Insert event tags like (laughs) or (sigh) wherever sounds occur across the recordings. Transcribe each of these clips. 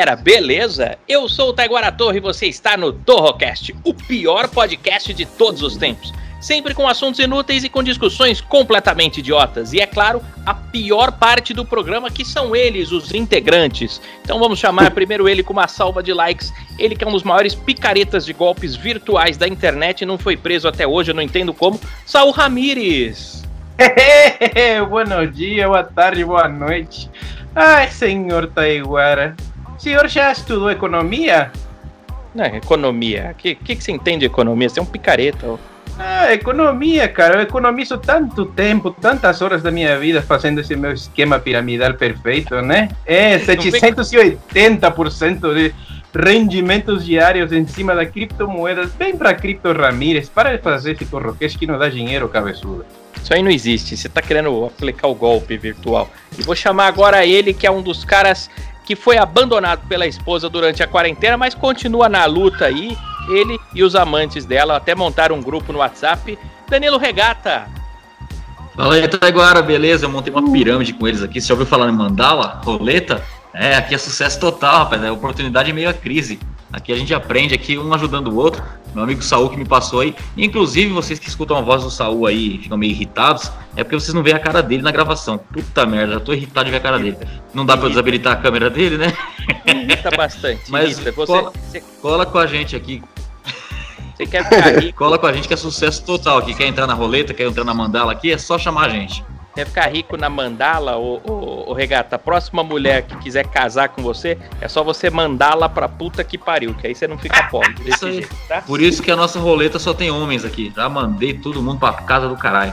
galera, beleza? Eu sou o Taiguara Torre e você está no Torrocast, o pior podcast de todos os tempos. Sempre com assuntos inúteis e com discussões completamente idiotas. E é claro, a pior parte do programa que são eles, os integrantes. Então vamos chamar primeiro ele com uma salva de likes. Ele que é um dos maiores picaretas de golpes virtuais da internet e não foi preso até hoje, eu não entendo como. Saul Ramires. (laughs) Buenos dias, boa tarde, boa noite. Ai, senhor Taiguara. O senhor já estudou economia? Não, é economia. O que, que, que você entende de economia? Você é um picareta. ó. Ah, economia, cara. Eu economizo tanto tempo, tantas horas da minha vida fazendo esse meu esquema piramidal perfeito, né? É, 780% de rendimentos diários em cima da criptomoedas. Vem pra Cripto Ramírez, para de fazer esse corroquês que não dá dinheiro, cabeçudo. Isso aí não existe. Você tá querendo aplicar o golpe virtual. E vou chamar agora ele, que é um dos caras que foi abandonado pela esposa durante a quarentena, mas continua na luta aí. Ele e os amantes dela até montaram um grupo no WhatsApp. Danilo Regata. Fala aí, Taiguara, beleza? Eu montei uma pirâmide com eles aqui. Você já ouviu falar em mandala? Roleta? É, aqui é sucesso total, rapaz. É oportunidade meio à crise. Aqui a gente aprende aqui, um ajudando o outro. Meu amigo Saul que me passou aí. Inclusive, vocês que escutam a voz do Saul aí e ficam meio irritados, é porque vocês não veem a cara dele na gravação. Puta merda, já tô irritado de ver a cara dele. Não dá eu desabilitar a câmera dele, né? Irrita bastante. Mas irrita. Você, cola- você, Cola com a gente aqui. você quer ficar (laughs) rico, Cola com a gente que é sucesso total aqui. Quer entrar na roleta, quer entrar na mandala aqui, é só chamar a gente. Quer ficar rico na mandala, ô, ô, ô, Regata? A próxima mulher que quiser casar com você, é só você mandá-la pra puta que pariu, que aí você não fica pobre (laughs) Isso desse aí. jeito, tá? Por isso que a nossa roleta só tem homens aqui. Já mandei todo mundo pra casa do caralho.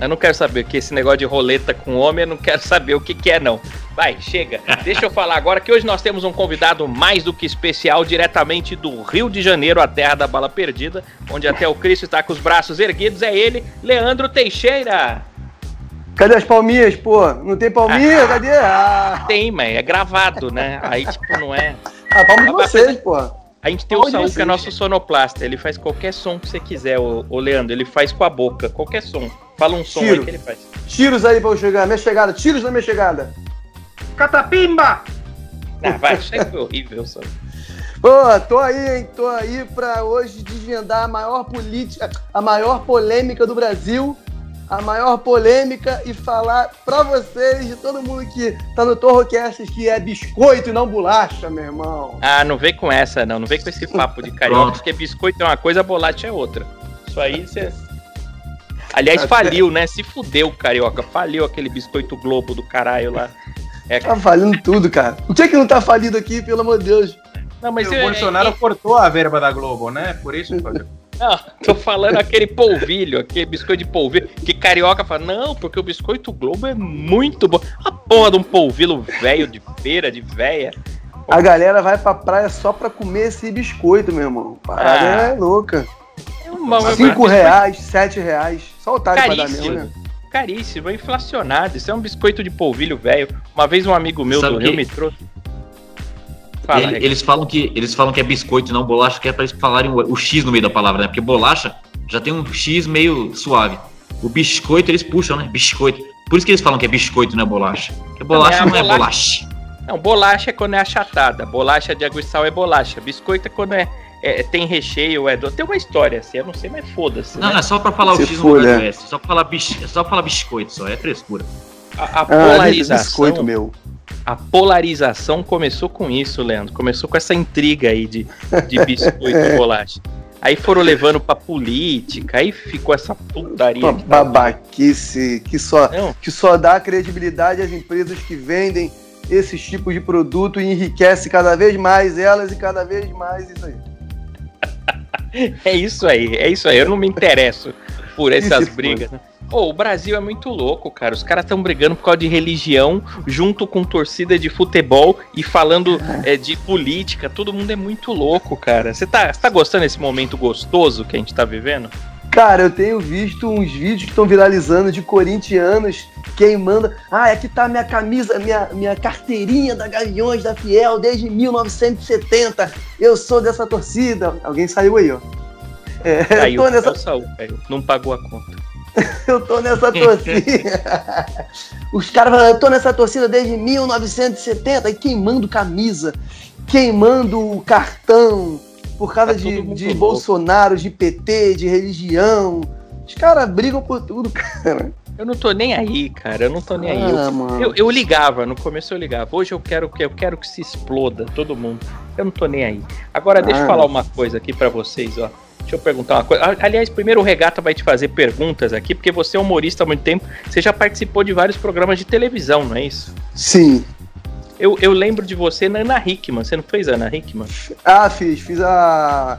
Eu não quero saber o que esse negócio de roleta com homem, eu não quero saber o que, que é, não. Vai, chega. (laughs) Deixa eu falar agora que hoje nós temos um convidado mais do que especial, diretamente do Rio de Janeiro, a terra da bala perdida, onde até o Cristo está com os braços erguidos. É ele, Leandro Teixeira. Cadê as palminhas, pô? Não tem palminha? (laughs) Cadê? Ah, Tem, mas é gravado, né? Aí, tipo, não é. a palma de vocês, pô. A gente tem o Onde Saul, que é nosso sonoplasta. Ele faz qualquer som que você quiser, ô, ô Leandro. Ele faz com a boca, qualquer som. Fala um som aí Tiro. que ele faz. Tiros aí pra eu chegar. Minha chegada. Tiros na minha chegada. Catapimba! Ah, vai, isso aí foi horrível, só. Pô, tô aí, hein? Tô aí pra hoje desvendar a maior política, a maior polêmica do Brasil. A maior polêmica e falar pra vocês, de todo mundo que tá no Torrocast, que é biscoito e não bolacha, meu irmão. Ah, não vem com essa, não. Não vem com esse papo de carioca, porque biscoito é uma coisa, bolacha é outra. Isso aí você. Aliás, faliu, né? Se fudeu, carioca. Faliu aquele biscoito globo do caralho lá. É, Tá falindo tudo, cara. O que é que não tá falido aqui, pelo amor de Deus? não, mas o eu, Bolsonaro cortou a verba da Globo, né? Por isso. Não, tô falando aquele polvilho, aquele biscoito de polvilho, que carioca fala, não, porque o biscoito Globo é muito bom. A porra de um polvilho velho de feira, de véia. A galera vai pra praia só pra comer esse biscoito, meu irmão. Parada Ah. é louca. É uma, uma- Cinco reais, sete reais. Só o otário pra dar mesmo, Caríssimo. né? Caríssimo, é inflacionado. Isso é um biscoito de polvilho velho. Uma vez um amigo meu Sabe do que- Rio me trouxe. Fala, Ele- eles, falam que, eles falam que é biscoito e não bolacha, que é pra eles falarem o, o X no meio da palavra, né? Porque bolacha já tem um X meio suave. O biscoito eles puxam, né? Biscoito. Por isso que eles falam que é biscoito, não é bolacha. Porque bolacha não a é bolacha- bolacha. Não, bolacha é quando é achatada. Bolacha de água e sal é bolacha. Biscoito é quando é, é- tem recheio, é do... Tem uma história assim, eu não sei, mas foda-se. Não, né? é só pra falar Se o X for, no lugar do né? S. Só pra falar, bis, é só pra falar biscoito, só. É frescura. A, a Ah, polarização. biscoito meu. A polarização começou com isso, Leandro. Começou com essa intriga aí de, de biscoito e (laughs) bolacha. Aí foram levando pra política, aí ficou essa putaria. Uma que babaquice que só, Não, que só dá credibilidade às empresas que vendem esses tipos de produto e enriquece cada vez mais elas e cada vez mais isso aí. (laughs) é isso aí, é isso aí. Eu não me interesso por essas brigas. né? Ô, o Brasil é muito louco, cara. Os caras estão brigando por causa de religião, junto com torcida de futebol e falando é, de política. Todo mundo é muito louco, cara. Você tá, tá gostando desse momento gostoso que a gente tá vivendo? Cara, eu tenho visto uns vídeos que estão viralizando de corintianos queimando. Ah, aqui tá minha camisa, minha, minha carteirinha da Gaviões da Fiel desde 1970. Eu sou dessa torcida. Alguém saiu aí, ó. É, Aí eu, tô nessa, o Saul, velho. Não pagou a conta. (laughs) eu tô nessa torcida. (laughs) Os caras falam, eu tô nessa torcida desde 1970 e queimando camisa, queimando o cartão por causa Tá de, de. Bolsonaro, de PT, de religião. Os caras brigam por tudo, (laughs) cara. Eu não tô nem aí, cara. Eu não tô nem aí. Eu- Ah. Eu, eu ligava, no começo eu ligava. Hoje eu quero que eu quero que se exploda todo mundo. Eu não tô nem aí. Agora deixa eu Ah. falar uma coisa aqui pra vocês, ó. Deixa eu perguntar uma coisa. Aliás, primeiro o Regata vai te fazer perguntas aqui, porque você é humorista há muito tempo. Você já participou de vários programas de televisão, não é isso? Sim. Eu, eu lembro de você na Ana Hickman. Você não fez a Ana Hickman? Ah, fiz. Fiz a.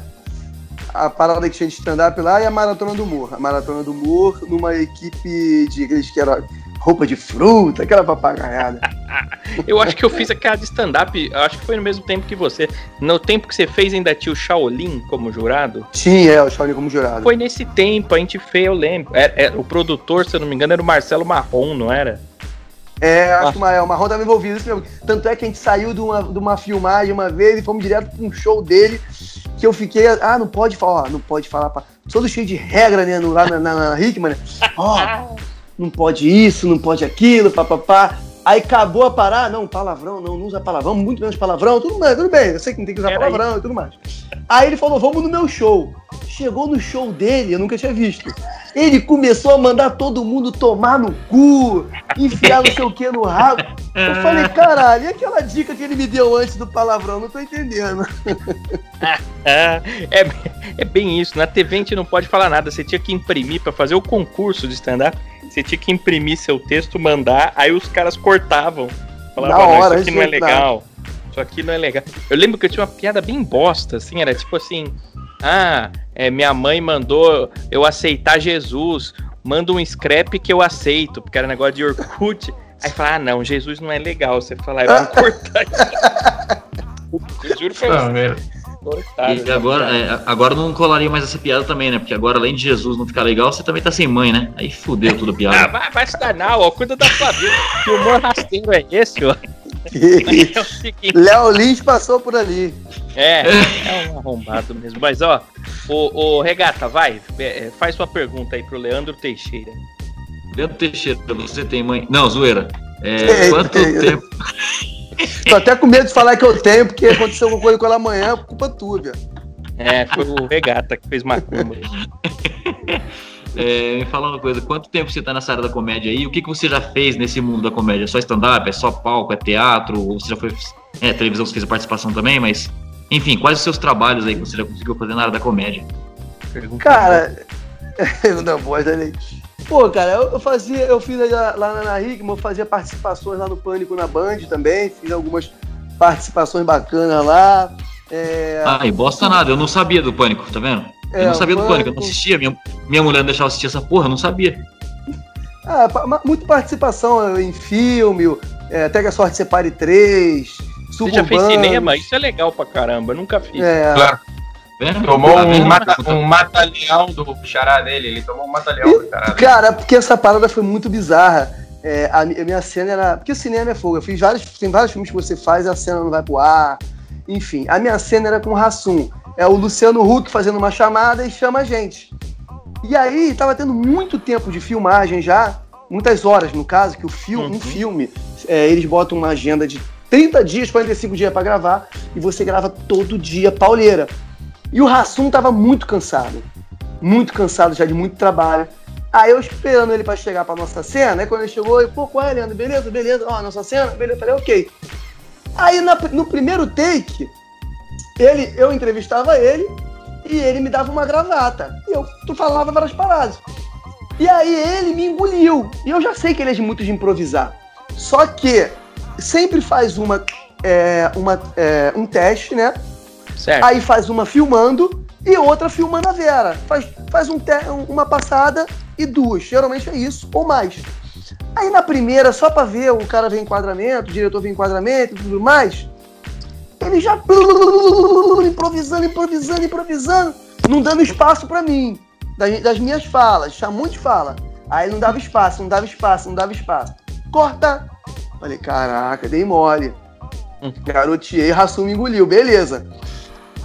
A parada que tinha de stand-up lá e a Maratona do Humor. A Maratona do Humor numa equipe de aqueles que era roupa de fruta, aquela papagaiada. (laughs) Eu acho que eu fiz aquela de stand-up, acho que foi no mesmo tempo que você. No tempo que você fez, ainda tinha o Shaolin como jurado. Tinha, é, o Shaolin como jurado. Foi nesse tempo, a gente fez, eu lembro. É- é, o produtor, se eu não me engano, era o Marcelo Marrom, não era? É, acho que o Ma- o Marrom tava envolvido, isso mesmo. Tanto é que a gente saiu de uma, de uma filmagem uma vez e fomos direto pra um show dele, que eu fiquei, ah, não pode falar, ó, não pode falar, pra... todo cheio de regra, né, no- lá na, na, na Hickman, né? (laughs) Ó, não pode isso, não pode aquilo, papapá. Aí acabou a parar, não, palavrão, não, não usa palavrão, muito menos palavrão, tudo bem, tudo bem, eu sei que não tem que usar Era palavrão e tudo mais. Aí ele falou, vamos no meu show. Chegou no show dele, eu nunca tinha visto. Ele começou a mandar todo mundo tomar no cu, enfiar não sei o que no rabo. Eu falei, (laughs) caralho, e aquela dica que ele me deu antes do palavrão? Não tô entendendo. (laughs) É, é, é bem isso. Na TV a gente não pode falar nada. Você tinha que imprimir pra fazer o concurso de stand-up. Você tinha que imprimir seu texto, mandar, aí os caras cortavam. Falavam, Na "Não, hora, isso aqui não é registrar." legal. Isso aqui não é legal. Eu lembro que eu tinha uma piada bem bosta, assim, era tipo assim. Ah, é, minha mãe mandou eu aceitar Jesus. Manda um scrap que eu aceito, porque era negócio de Orkut. Aí fala, ah não, Jesus não é legal. Você fala, eu vou (laughs) cortar isso. Eu juro pra Não, você. E essa agora, é, agora não colaria mais essa piada também, né? Porque agora, além de Jesus não ficar legal, você também tá sem mãe, né? Aí fudeu tudo a (laughs) Ah, piada. vai, vai se danar, ó. Cuida da sua vida. Que humor rasteiro é esse, ó? (laughs) É. Léo Lins passou por ali. É, (laughs) é um arrombado mesmo. Mas, ó, o, o Regata, vai. é, faz sua pergunta aí pro Leandro Teixeira. Leandro Teixeira, você tem mãe. Não, zoeira. É, quanto tem. tempo. Tô até com medo de falar que eu tenho, porque aconteceu alguma coisa com ela amanhã, culpa tua, velho. É, foi o Regata que fez macumba. (laughs) É, me fala uma coisa, quanto tempo você tá nessa área da comédia aí? O que, que você já fez nesse mundo da comédia? É só stand-up? É só palco? É teatro? Ou você já foi. É, televisão, você fez a participação também, mas. Enfim, quais os seus trabalhos aí que você já conseguiu fazer na área da comédia? Pergunta Cara, (laughs) não, voz da lei. Pô, cara, eu, eu fazia, eu fiz lá lá na Hickman, eu fazia participações lá no Pânico na Band também, fiz algumas participações bacanas lá. É, Ai, bosta nada, eu não sabia do pânico, tá vendo? É, eu não sabia do pânico, eu não assistia. Minha, minha mulher não deixava assistir essa porra, eu não sabia. ah, muita participação em filme, é, Até que a Sorte Separe 3, Você já fez cinema? Isso é legal pra caramba. Eu nunca fiz. É, Claro. Vendo? Tomou Tá um, mata, um mata-leão do xará dele. Ele tomou um mata-leão do xará dele. Cara, porque essa parada foi muito bizarra. É, a, mi- a minha cena era. Porque o cinema é fogo. Eu fiz vários. Tem vários filmes que você faz e a cena não vai pro ar. Enfim, a minha cena era com o Rassum. É o Luciano Huck fazendo uma chamada e chama a gente. E aí, tava tendo muito tempo de filmagem já, muitas horas no caso, que o filme, Uhum. um filme, é, eles botam uma agenda de 30 dias, 45 dias pra gravar, e você grava todo dia, pauleira. E o Rassum tava muito cansado. Muito cansado já de muito trabalho. Aí eu esperando ele pra chegar pra nossa cena, aí quando ele chegou, eu, pô, qual é, Leandro? Beleza, beleza, ó, nossa cena, beleza, eu falei, ok. Aí na- no primeiro take, ele, eu entrevistava ele e ele me dava uma gravata. E eu tu falava várias paradas. E aí ele me engoliu. E eu já sei que ele é de muito de improvisar. Só que sempre faz uma, é, uma, é, um teste, né? Certo. Aí faz uma filmando e outra filmando a Vera. Faz, faz um um- uma passada e duas. Geralmente é isso, ou mais. Aí na primeira, só pra ver, o cara vê enquadramento, o diretor vê enquadramento e tudo mais, ele já (laughs) improvisando, improvisando, improvisando, não dando espaço pra mim, das, das minhas falas, tinha muito de fala. Aí não dava espaço, não dava espaço, não dava espaço. Corta! Falei, caraca, dei mole. Garoteei, Rassum engoliu, beleza.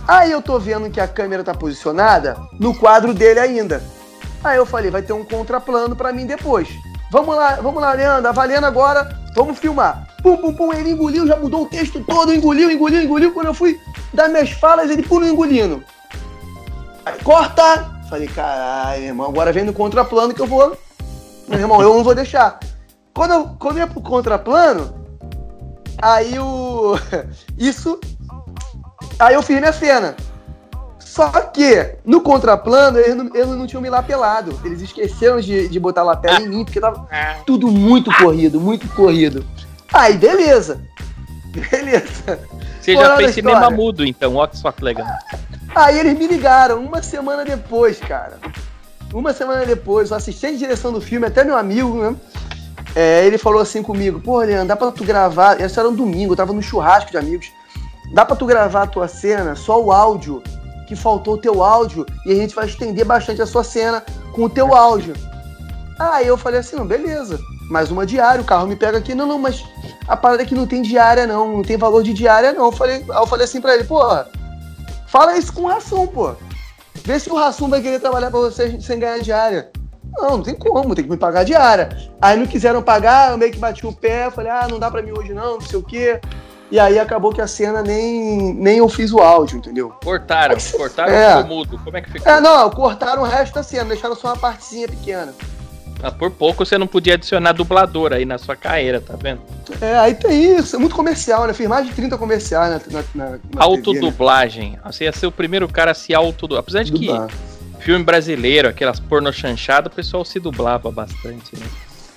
Aí eu tô vendo que a câmera tá posicionada no quadro dele ainda. Aí eu falei, vai ter um contraplano pra mim depois. Vamos lá, vamos lá, Leandro, valendo agora, vamos filmar. Pum, pum, pum, ele engoliu, já mudou o texto todo, engoliu, engoliu, engoliu. Quando eu fui dar minhas falas, ele pula engolindo. Aí, corta! Falei, caralho, irmão, agora vem no contraplano que eu vou. Meu irmão, eu não vou deixar. Quando eu, quando eu ia pro contraplano, aí o. (laughs) Isso. Aí eu fiz minha cena. Só que, no contraplano, eles não, eles não tinham me lapelado. Eles esqueceram de, de botar lapela em mim, porque tava tudo muito corrido, muito corrido. Aí, beleza. (laughs) Beleza. Você já fez cinema mudo, então. Ó que só que legal. Aí eles me ligaram uma semana depois, cara. Uma semana depois, o assistente de direção do filme, até meu amigo, né? É, ele falou assim comigo, pô, Leandro, dá pra tu gravar. Esse era um domingo, eu tava no churrasco de amigos. Dá pra tu gravar a tua cena, só o áudio, que faltou o teu áudio, e a gente vai estender bastante a sua cena com o teu áudio. Aí eu falei assim, não, beleza. Mais uma diária, o carro me pega aqui. Não, não, mas a parada é que não tem diária, não. Não tem valor de diária, não. Eu falei, aí eu falei assim pra ele, porra, fala isso com o Rassum, pô. Vê se o Rassum vai querer trabalhar pra você sem ganhar diária. Não, não tem como, tem que me pagar diária. Aí não quiseram pagar, eu meio que bati o pé, falei, ah, não dá pra mim hoje não, não sei o quê. E aí acabou que a cena nem, nem eu fiz o áudio, entendeu? Cortaram, (laughs) cortaram É. ficou mudo. Como é que ficou? É, não, cortaram o resto da cena, deixaram só uma partezinha pequena. Ah, por pouco você não podia adicionar dublador aí na sua carreira, tá vendo? É, aí tem isso, é muito comercial, né? Fiz mais de 30 comerciais na, na, na, na TV, né? Autodublagem. Você ia ser o primeiro cara a se autodublar. Apesar de que Dublar. filme brasileiro, aquelas porno chanchada, o pessoal se dublava bastante, né?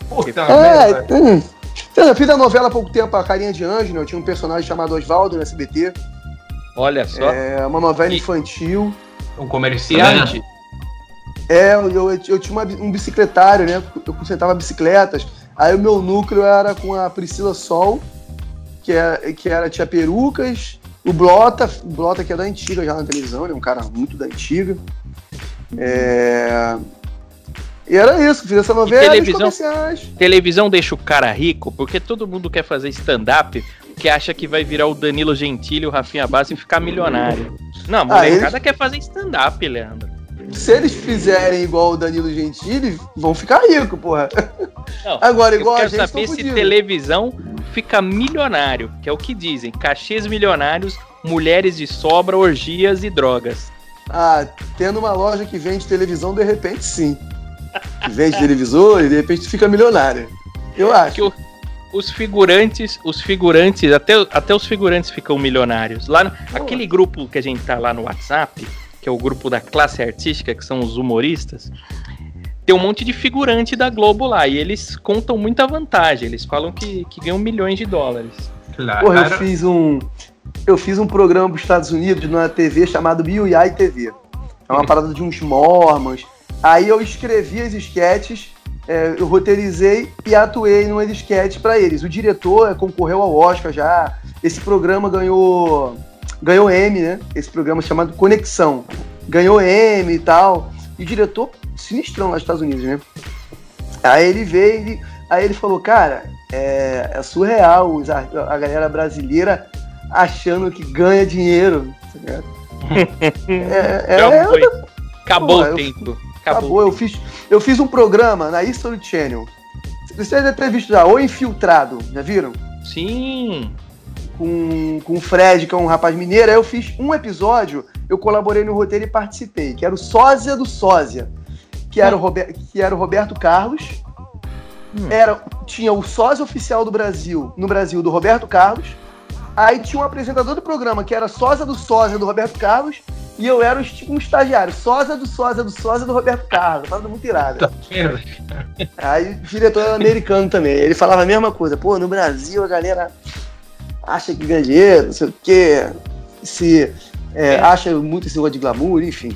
Puta É, merda. Eu fiz a novela há pouco tempo, A Carinha de Anjo, né? Eu tinha um personagem chamado Oswaldo no SBT. Olha só. É uma novela E- infantil. Um comerciante. É, eu, eu, eu tinha uma um bicicletário, né? Eu consertava bicicletas. Aí o meu núcleo era com a Priscila Sol, que, é, que era Tia Perucas, o Blota, o Blota que é da antiga já na televisão, né? Um cara muito da antiga. É... E era isso, fiz essa novela e televisão? comerciais. Televisão deixa o cara rico porque todo mundo quer fazer stand-up que acha que vai virar o Danilo Gentili, o Rafinha Bassi e ficar milionário. Não, a Ah, molecada quer fazer stand-up, Leandro. Se eles fizerem igual o Danilo Gentili, vão ficar ricos, porra. Não, Agora, Eu igual a quero gente, saber se televisão fica milionário, que é o que dizem. Cachês milionários, mulheres de sobra, orgias e drogas. Ah, tendo uma loja que vende televisão, de repente sim. Que vende televisor e de repente fica milionário. Eu acho. Que o- os figurantes, os figurantes, até, até os figurantes ficam milionários. Lá, no- aquele grupo que a gente tá lá no WhatsApp, que é o grupo da classe artística, que são os humoristas, tem um monte de figurante da Globo lá, e eles contam muita vantagem. Eles falam que, que ganham milhões de dólares. Claro. Porra, eu fiz um. Eu fiz um programa para os Estados Unidos numa TV chamado BioYai TV. É uma parada de uns mormons. Aí eu escrevi as esquetes, é, eu roteirizei e atuei numa esquete para eles. O diretor concorreu ao Oscar já. Esse programa ganhou ganhou M, né? Esse programa chamado Conexão. Ganhou M e tal. E o diretor, sinistrão lá nos Estados Unidos, né? Aí ele veio, ele- aí ele falou, cara, é, é surreal os ar- a galera brasileira achando que ganha dinheiro. tá ligado? (laughs) é, é, Já é, foi. Acabou Pô, o eu- tempo. Acabou. Acabou. Eu fiz, eu fiz um programa na History Channel. Vocês devem ter visto já, O Infiltrado, já viram? Sim. Com, com o Fred, que é um rapaz mineiro. Aí eu fiz um episódio, eu colaborei no roteiro e participei, que era o Sósia do Sósia. Que era, o Rober- que era o Roberto Carlos. Hum. Era, tinha o sósia oficial do Brasil, no Brasil, do Roberto Carlos. Aí tinha um apresentador do programa, que era sósia do sósia do Roberto Carlos. E eu era tipo um estagiário, sósia do sósia do sósia do Roberto Carlos. Tava muito irado. Aí o diretor era americano também. Ele falava a mesma coisa. Pô, no Brasil a galera acha que ganha dinheiro, não sei o quê. Se é, É. acha muito esse negócio de glamour, enfim.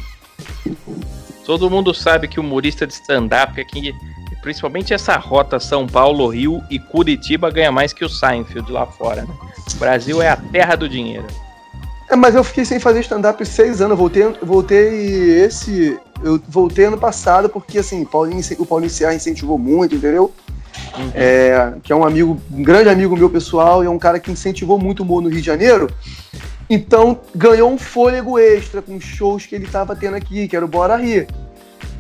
Todo mundo sabe que o humorista de stand-up aqui, principalmente essa rota São Paulo, Rio e Curitiba, ganha mais que o Seinfeld lá fora. Né? O Brasil é a terra do dinheiro. É, mas eu fiquei sem fazer stand-up seis anos. Eu voltei, voltei esse. Eu voltei ano passado porque assim, Paulinho, o Paulinho Serra incentivou muito, entendeu? Uhum. É, que é um amigo, um grande amigo meu pessoal, e é um cara que incentivou muito o humor no Rio de Janeiro. Então ganhou um fôlego extra com shows que ele tava tendo aqui, que era o Bora Rir.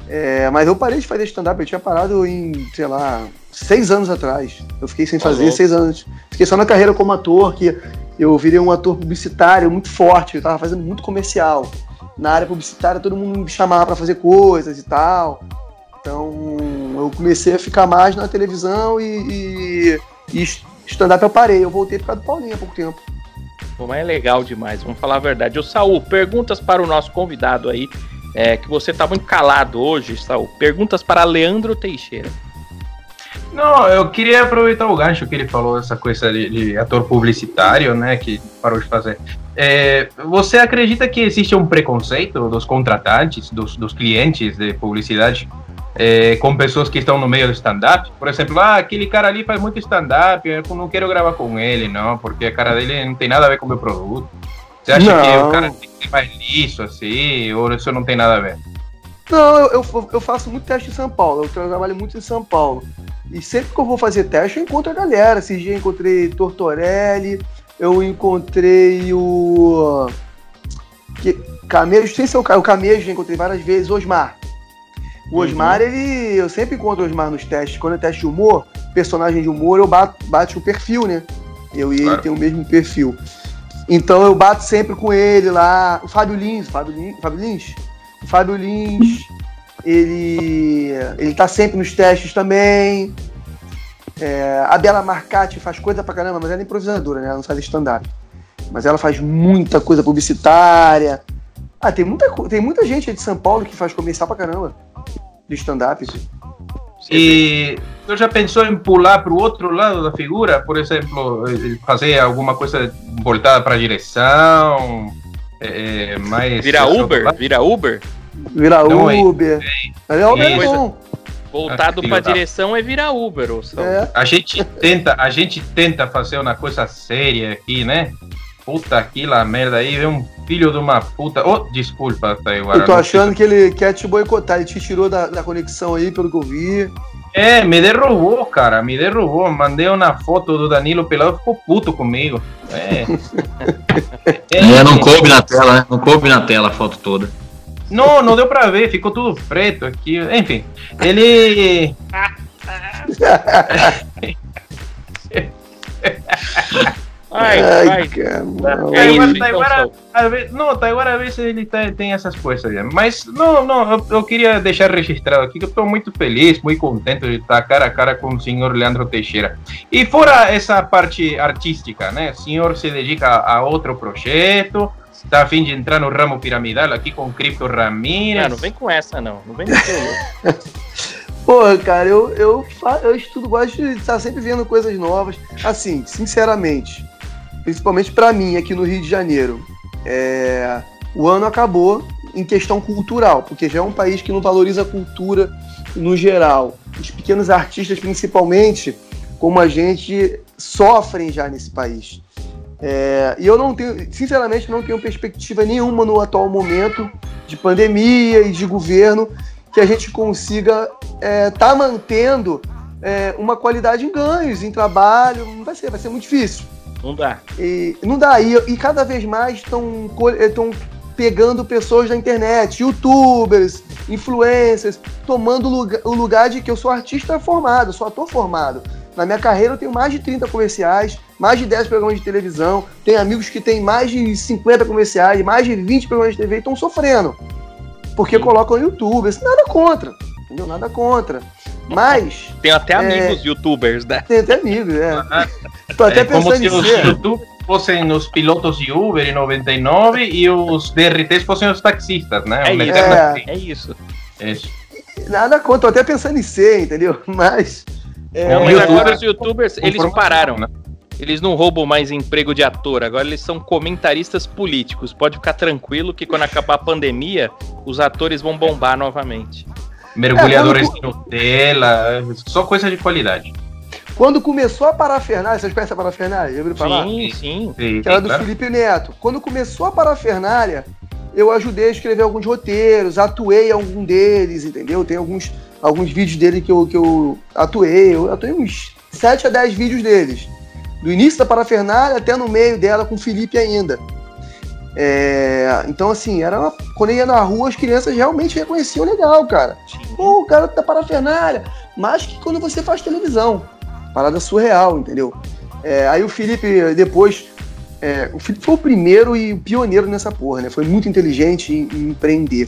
É, mas eu parei de fazer stand-up, eu tinha parado em, sei lá, seis anos atrás. Eu fiquei sem Tá fazer seis anos. Fiquei só na carreira como ator, que eu virei um ator publicitário muito forte, eu tava fazendo muito comercial. Na área publicitária todo mundo me chamava pra fazer coisas e tal. Então eu comecei a ficar mais na televisão e, e, e stand-up eu parei. Eu voltei por causa do Paulinho há pouco tempo. Pô, mas é legal demais, vamos falar a verdade. Ô, Saul, perguntas para o nosso convidado aí, é, que você tá muito calado hoje, Saul. Perguntas para Leandro Teixeira. Não, eu queria aproveitar o gancho que ele falou, essa coisa de, de ator publicitário, né, que parou de fazer. É, você acredita que existe um preconceito dos contratantes, dos, dos clientes de publicidade, é, com pessoas que estão no meio do stand-up? Por exemplo, ah, aquele cara ali faz muito stand-up, eu não quero gravar com ele, não, porque a cara dele não tem nada a ver com o meu produto. Você acha que Não. o cara tem que ser mais liso, assim, ou isso não tem nada a ver? Não, eu, eu faço muito teste em São Paulo, eu trabalho muito em São Paulo. E sempre que eu vou fazer teste, eu encontro a galera. Esses dias eu encontrei Tortorelli, eu encontrei o. Que, Camejo, sem ser o, Ca- o Camejo, já encontrei várias vezes, Osmar. O Osmar, ele. Eu sempre encontro o Osmar nos testes. Quando é teste de humor, personagem de humor, eu bato, bato o perfil, né? Eu e ele Claro. tem o mesmo perfil. Então eu bato sempre com ele lá. O Fábio Lins, Fábio Lins, Fábio Lins? O Fábio Lins, ele, ele tá sempre nos testes também. É, a Bela Marcati faz coisa pra caramba, mas ela é improvisadora, né? Ela não faz stand-up. Mas ela faz muita coisa publicitária. Ah, tem muita, tem muita gente aí de São Paulo que faz comercial pra caramba. De stand-up. E você já pensou em pular para o outro lado da figura? Por exemplo, eh, fazer alguma coisa voltada para direção? eh, mais. Vira Uber? Vira Uber? Virar Não, aí. Uber. Mas é Uber é bom. Voltado Ah, pra filho da- direção é virar Uber, ô Saul. É. A gente tenta, a gente tenta fazer uma coisa séria aqui, né? Puta aquela merda aí, vem um filho de uma puta. Oh, desculpa, Taiguara. Eu tô achando que ele quer te boicotar. Ele te tirou da, da conexão aí, pelo que eu vi. É, me derrubou, cara, me derrubou. Mandei uma foto do Danilo pelado, ficou puto comigo. É. (laughs) É, não coube na tela, né? Não coube na tela a foto toda. Não, não deu pra ver, ficou tudo preto aqui. Enfim, ele. (laughs) Ai, Ai, Saul. às vezes- não, Taiguara às vezes ele tá- tem essas coisas. já. Mas não, não, eu, eu queria deixar registrado aqui que eu estou muito feliz, muito contente de estar cara a cara com o senhor Leandro Teixeira. E fora essa parte artística, né? O senhor se dedica a outro projeto, está a fim de entrar no ramo piramidal aqui com Cripto Ramírez. Não, não vem com essa, não. Não vem com isso. (laughs) Porra, cara, eu, eu, eu estudo, gosto de estar sempre vendo coisas novas. Assim, sinceramente, principalmente pra mim aqui no Rio de Janeiro, é, o ano acabou em questão cultural, porque já é um país que não valoriza a cultura no geral. Os pequenos artistas, principalmente, como a gente, sofrem já nesse país. É, e eu não tenho, sinceramente, não tenho perspectiva nenhuma no atual momento de pandemia e de governo que a gente consiga estar mantendo é, uma qualidade em ganhos, em trabalho. Não vai ser, vai ser muito difícil. Não dá. E não dá. E, e cada vez mais estão estão pegando pessoas da internet, youtubers, influencers, tomando lugar, o lugar de que eu sou artista formado, sou ator formado. Na minha carreira eu tenho mais de 30 comerciais, mais de 10 programas de televisão, tenho amigos que têm mais de 50 comerciais, mais de 20 programas de TV e estão sofrendo. Porque colocam no YouTube, assim, nada contra, entendeu? Nada contra. Mas, Tem até É. amigos youtubers, né? tem até amigos, é. Tô até É como pensando se em os ser. YouTube fossem os pilotos de Uber em 99 e os DRTs fossem os taxistas, né? É isso. É. É isso. Isso. Nada contra, tô até pensando em ser, entendeu? (laughs) Mas. É, Não, mas YouTube- agora os youtubers, eles pararam. né? Eles não roubam mais emprego de ator, agora eles são comentaristas políticos. Pode ficar tranquilo que quando acabar a pandemia, os atores vão bombar novamente. Mergulhadores É, de Nutella, só coisa de qualidade. Quando começou a parafernália, vocês conhecem a parafernália? Ouviram falar? Sim, sim. Sim, que era do claro. Felipe Neto. Quando começou a parafernália, eu ajudei a escrever alguns roteiros, atuei em algum deles, entendeu? Tem alguns, alguns vídeos dele que eu, que eu atuei. Eu atuei uns 7 a 10 vídeos deles. Do início da parafernália até no meio dela com o Felipe ainda. É, então, assim, era uma- quando eu ia na rua, as crianças realmente reconheciam legal, cara. Pô, o cara da parafernália. Mais que quando você faz televisão. Parada surreal, entendeu? É, aí o Felipe, depois. é, o Felipe foi o primeiro e o pioneiro nessa porra, né? Foi muito inteligente em, em empreender.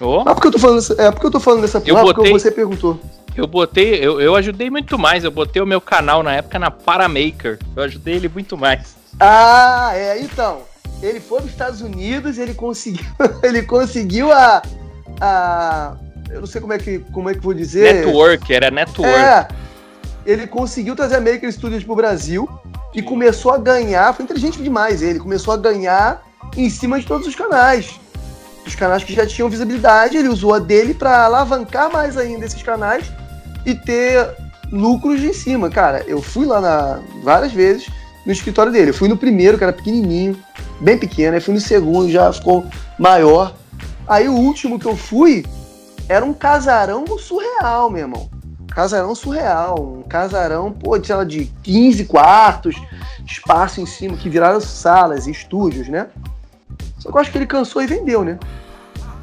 Ô, Mas por que eu tô falando, dessa- é, por que eu tô falando dessa Eu porra? Porque botei- você perguntou. eu botei, eu, eu ajudei muito mais. Eu botei o meu canal na época na Paramaker. Eu ajudei ele muito mais. Ah, é, então. Ele foi para os Estados Unidos, ele conseguiu, (laughs) ele conseguiu a, a eu não sei como é que, como é que vou dizer. Network, era network. É, ele conseguiu trazer a Maker Studios pro Brasil e começou a ganhar, foi inteligente demais ele, começou a ganhar em cima de todos os canais. Os canais que já tinham visibilidade, ele usou a dele para alavancar mais ainda esses canais e ter lucros em cima. Cara, eu fui lá na, várias vezes no escritório dele. Eu fui no primeiro, que era pequenininho, bem pequeno, aí fui no segundo, já ficou maior. Aí o último que eu fui era um casarão surreal, meu irmão. Casarão surreal, um casarão, pô, de, sei lá, de 15 quartos, espaço em cima, que viraram salas e estúdios, né? Só que eu acho que ele cansou e vendeu, né?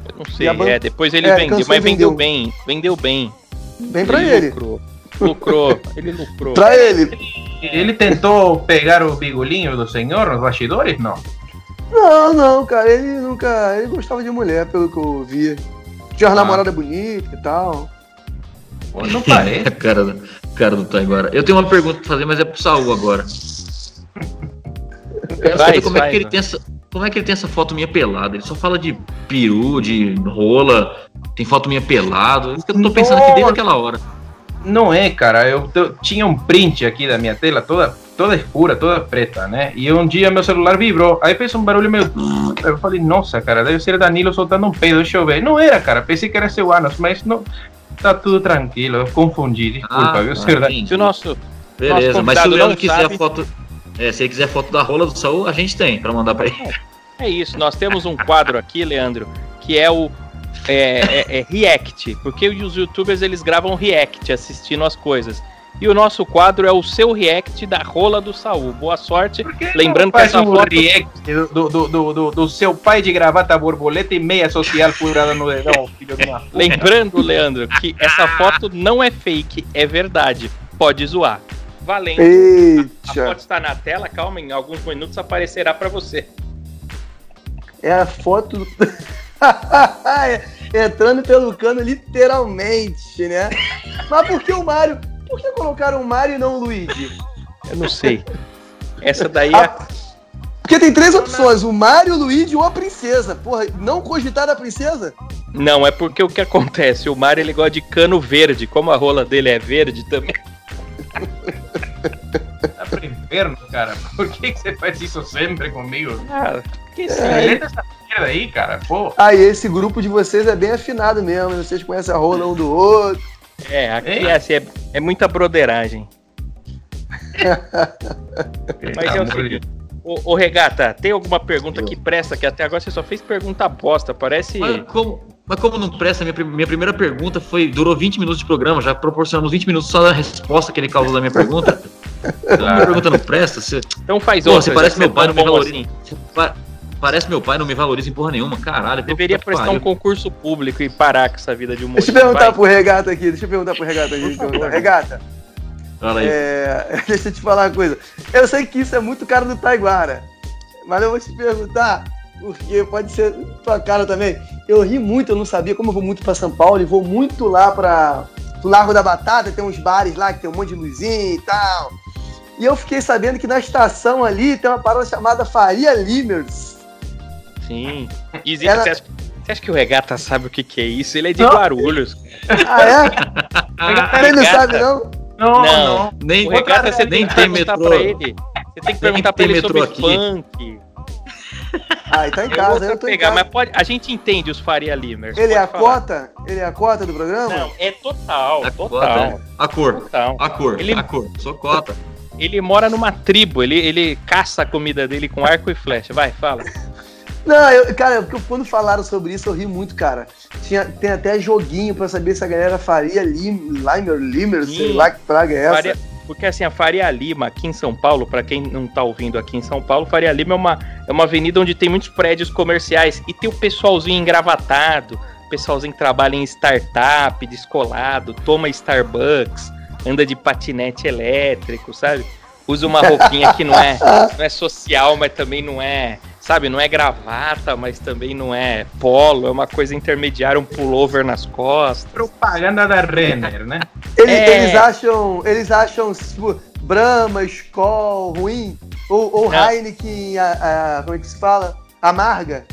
Eu não sei, ban- é, depois ele É, vendeu, cansou mas vendeu vendeu. bem, vendeu bem. Bem pra ele. Lucrou, lucrou, (laughs) ele lucrou. Pra ele. Ele tentou pegar o bigolinho do senhor nos bastidores? Não. Não, não, cara, ele nunca. Ele gostava de mulher, pelo que eu via. Tinha uma Ah. namorada bonita e tal. Pô, não parece. (laughs) cara, do- cara do Taiguara. Eu tenho uma pergunta pra fazer, mas é pro Saul agora. Eu quero saber como é que ele tem essa. Como é que ele tem essa foto minha pelada? Ele só fala de peru, de rola, tem foto minha pelado. Isso que eu tô pensando aqui desde aquela hora. Não é, cara. Eu t- tinha um print aqui da minha tela, toda, toda escura, toda preta, né? E um dia meu celular vibrou. Aí fez um barulho meio. Eu falei, nossa, cara, deve ser Danilo soltando um peido. Deixa eu ver. Não era, cara. Pensei que era seu Anos, mas não. Tá tudo tranquilo. Eu confundi. Desculpa, Ah, viu, senhor Danilo? Se o nosso, Beleza, Nosso mas se o Leandro não quiser sabe. a foto. É, se ele quiser foto da rola do Saul, a gente tem pra mandar pra ele. É isso, nós temos um quadro aqui, Leandro, que é o é, é- é React, porque os youtubers eles gravam React assistindo as coisas. E o nosso quadro é o seu React da rola do Saul. Boa sorte. Que Lembrando que essa um foto- react do, do, do, do, do seu pai de gravata borboleta e meia social furada no dedão, (laughs) filho de uma. Lembrando, Leandro, que essa foto não é fake, é verdade. Pode zoar. Valendo. A Eita! foto está na tela, calma, em alguns minutos aparecerá pra você. É a foto. do- (laughs) Entrando pelo cano, literalmente, né? Mas por que o Mario? Por que colocaram o Mario e não o Luigi? Eu não sei. Essa daí é. Porque tem três opções: o Mario, o Luigi ou a princesa. Porra, não cogitar a princesa? Não, é porque o que acontece? O Mario ele gosta de cano verde. Como a rola dele é verde também. Tá pro inferno, cara. Por que, que você faz isso sempre comigo? Ah, que. É. Deleta essa merda aí, cara. Pô. Ah, e esse grupo de vocês é bem afinado mesmo. Vocês conhecem a rola um do outro. É, aqui é, assim, é, é muita broderagem. Mas é o seguinte. Ô, ô, Regata, tem alguma pergunta que presta? Que até agora você só fez pergunta bosta. Parece. Mas como, mas como não presta, minha, minha primeira pergunta foi. Durou 20 minutos de programa, já proporcionamos 20 minutos só da resposta que ele causou da minha pergunta. (laughs) Então, minha pergunta não presta. Você, Então faz outra. você parece que meu pai, tá não me valoriza. assim. pa- parece meu pai, não me valoriza em porra nenhuma. Caralho. Deveria prestar um pariu. concurso público e parar com essa vida de humor. Deixa eu perguntar pro Regata aqui. Deixa eu perguntar pro Regata aqui. perguntar. Regata, Fala aí. é, (laughs) deixa eu te falar uma coisa. Eu sei que isso é muito caro do Taiguara. Mas eu vou te perguntar, porque pode ser tua cara também. Eu ri muito, eu não sabia, como eu vou muito pra São Paulo e vou muito lá pra pro Largo da Batata, tem uns bares lá que tem um monte de luzinha e tal. E eu fiquei sabendo que na estação ali tem uma parada chamada Faria Limers. Sim. (laughs) Existe, Ela- você, acha, você acha que o Regata sabe o que, que é isso? Ele é de Não. Guarulhos. Ah, é? (laughs) Ele não Regata. sabe, não? Não, Não. não. Nem, O regata você nem tem que tem perguntar metrô. pra ele. Você tem que perguntar pra ele sobre metrô aqui. funk. Ah, ele tá em Eu casa, vou eu tô em pegar, casa. mas pode, a gente entende os Faria Limers. Ele é a falar. cota? Ele é a cota do programa? Não, é total, A total. cota, é. A cor. total. A cor. Ele- A cor. Sou cota. Ele mora numa tribo, ele, ele caça a comida dele com arco e flecha. Vai, fala. Não, eu, cara, porque quando falaram sobre isso eu ri muito, cara. Tinha, tem até joguinho pra saber se a galera faria lim, Limer, Limer, sei Sim. lá que praga é essa. Faria- porque assim, a Faria Lima, aqui em São Paulo, pra quem não tá ouvindo aqui em São Paulo, Faria Lima é uma, é uma avenida onde tem muitos prédios comerciais e tem o pessoalzinho engravatado, pessoalzinho que trabalha em startup, descolado, toma Starbucks, anda de patinete elétrico, sabe? Usa uma roupinha que não é, (laughs) não é social, mas também não é, sabe, não é gravata, mas também não é polo, é uma coisa intermediária, um pullover nas costas. Propaganda da Renner, né? Ele- É. Eles acham, eles acham Brahma, Skol, ruim? Ou, ou Não. Heineken, a, a- como é que se fala? Amarga?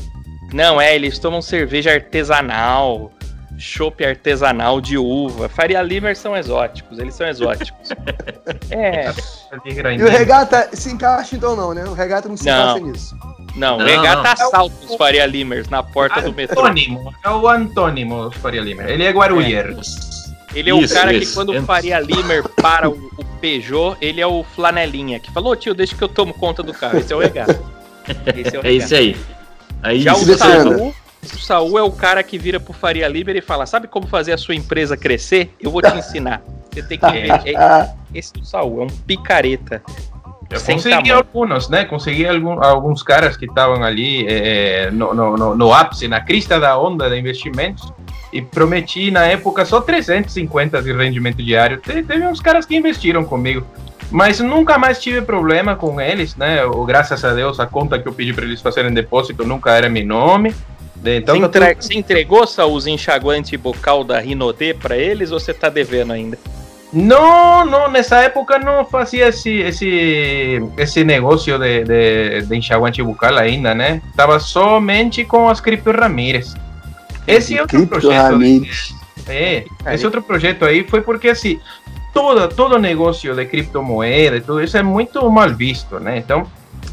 Não, é, eles tomam cerveja artesanal, chopp artesanal de uva. Faria Limer são exóticos, eles são exóticos. (laughs) é, E o regata se encaixa então não, né? O regata não se Não. encaixa nisso. Não, Não, regata não. assalta os Faria Limers na porta do metrô. Antônimo, é o antônimo dos Faria Limer. Ele é Guarulher. Ele é o Isso, cara que isso. quando o. Faria Limer para o, o Peugeot, ele é o flanelinha, que falou, "Ô, tio, deixa que eu tomo conta do carro. Esse é o regata. Esse é o É isso aí. Aí Já o. Saul, o Saul é o cara que vira pro Faria Limer e fala: Sabe como fazer a sua empresa crescer? Eu vou te ensinar. Você tem que investir. Ah, Esse é o Saul, é um picareta. Eu Sem consegui tamanho. alguns, né? Consegui algum, alguns caras que estavam ali eh, no, no, no, no ápice, na crista da onda de investimentos. E prometi na época só 350 de rendimento diário. Te- Teve uns caras que investiram comigo. Mas nunca mais tive problema com eles, né? Ou, graças a Deus, a conta que eu pedi para eles fazerem depósito nunca era meu nome. Então, você, entre- você entregou, Saul, os enxaguante bucal da Rinodê pra eles ou você tá devendo ainda? Não, não, nessa época não fazia esse, esse, esse negócio de, de, de enxaguante bucal ainda, né? Tava somente com as Cripto Ramírez. Esse outro projeto, é, esse outro projeto aí foi porque assim, todo, todo negócio de criptomoeda e tudo isso é muito mal visto, né? Então,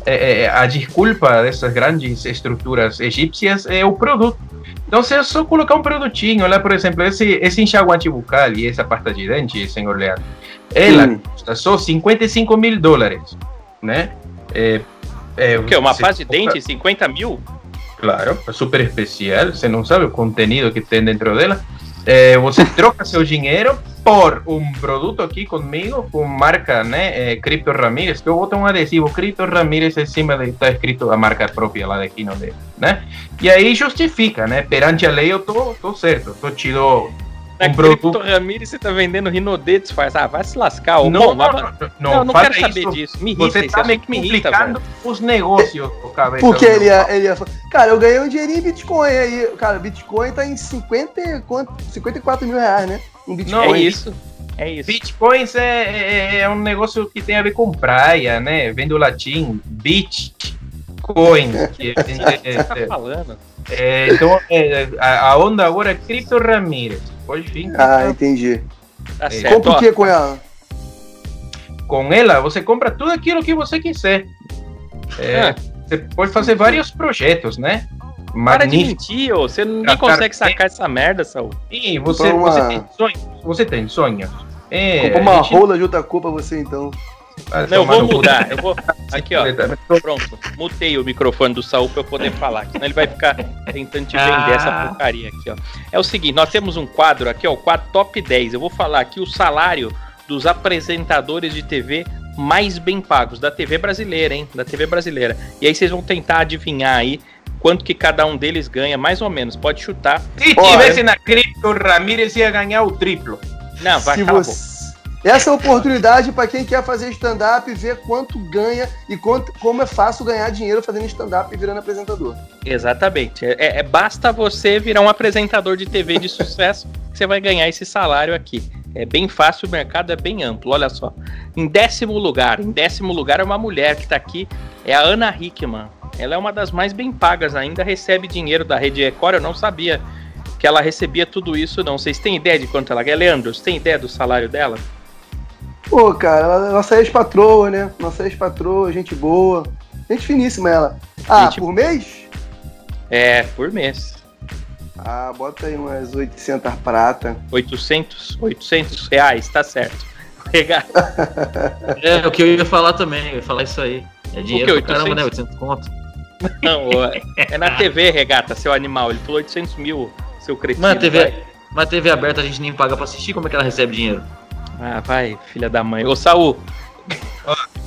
é, é, a desculpa dessas grandes estruturas egípcias é o produto. Então, se eu só colocar um produtinho, lá, por exemplo, esse, esse enxaguante bucal e essa pasta de dente, senhor Leandro, ela Hum. custa só 55 mil dólares, né? É, é, O quê? Uma pasta de dente, 50 mil? Claro, é super especial. Você não sabe o conteúdo que tem dentro dela. É, você troca seu dinheiro por um produto aqui comigo, com marca, né? É, Cripto Ramírez, que eu boto um adesivo Cripto Ramírez em cima de tá escrito a marca própria lá daqui, não né? E aí justifica, né? Perante a lei eu tô, tô certo, tô dou Na produto. Cripto Ramírez você tá vendendo Rinodê disfarça. Ah, vai se lascar. Não, bom, não, não, não, não, não quero saber isso. disso. Me irrita, Você tá me irrita, complicando velho. os negócios, cabeça. Porque ele ia, ele ia. Cara, eu ganhei um dinheirinho em Bitcoin aí. Cara, Bitcoin tá em 50, e quanto? 54 mil reais, né? Um Bitcoin. É isso. É isso. Bitcoins é, é, é um negócio que tem a ver com praia, né? Vem do latim Bitcoin. (laughs) Que é, é, você tá é, falando? é, então, é, a, a onda agora é Cripto Ramírez. Pode vir. Ah, entendi. Tá É. certo. Compra o que com ela? Com ela, você compra tudo aquilo que você quiser. É, Ah. Você pode fazer vários projetos, né? Para de mentir, ô. Você Cara, consegue sacar essa merda, Saul. E você, uma- você tem sonhos. Você tem sonhos. É, Compra uma gente- rola junto com pra você então. Ah, Não, eu vou mudar. Eu vou. Aqui, ó. Pronto. Mutei o microfone do Saul pra eu poder falar. Senão ele vai ficar tentando te vender Ah. essa porcaria aqui, ó. É o seguinte, nós temos um quadro aqui, ó, o quadro Top 10. Eu vou falar aqui o salário dos apresentadores de TV mais bem pagos da TV brasileira, hein? Da TV brasileira. E aí vocês vão tentar adivinhar aí quanto que cada um deles ganha, mais ou menos. Pode chutar. Se tivesse na Cripto, Ramírez ia ganhar o triplo. Não, vai, Se cala você... Essa é a oportunidade para quem quer fazer stand-up ver quanto ganha e quanto, como é fácil ganhar dinheiro fazendo stand-up e virando apresentador. Exatamente. É, é- basta você virar um apresentador de TV de sucesso (laughs) que você vai ganhar esse salário aqui. É bem fácil, o mercado é bem amplo. Olha só. Em décimo lugar, em décimo lugar é uma mulher que está aqui, é a Ana Hickman. Ela é uma das mais bem pagas ainda, recebe dinheiro da Rede Record. Eu não sabia que ela recebia tudo isso, não. Vocês têm ideia de quanto ela ganha? Leandro, você tem ideia do salário dela? Pô, cara, ela, nossa ex-patroa, né? Nossa ex-patroa, gente boa. Gente finíssima ela. Ah, Gente- por mês? É, por mês. Ah, bota aí umas 800 prata. 800, 800 reais, tá certo. (laughs) Regata. É o que eu ia falar também, eu ia falar isso aí. É dinheiro O pra caramba, né? 800? 800 conto. Não, é na TV, regata, seu animal. Ele falou 800 mil, seu cretino. Mas TV, mas a TV aberta a gente nem paga pra assistir, como é que ela recebe dinheiro? Ah, vai, filha da mãe. Ô, Saul,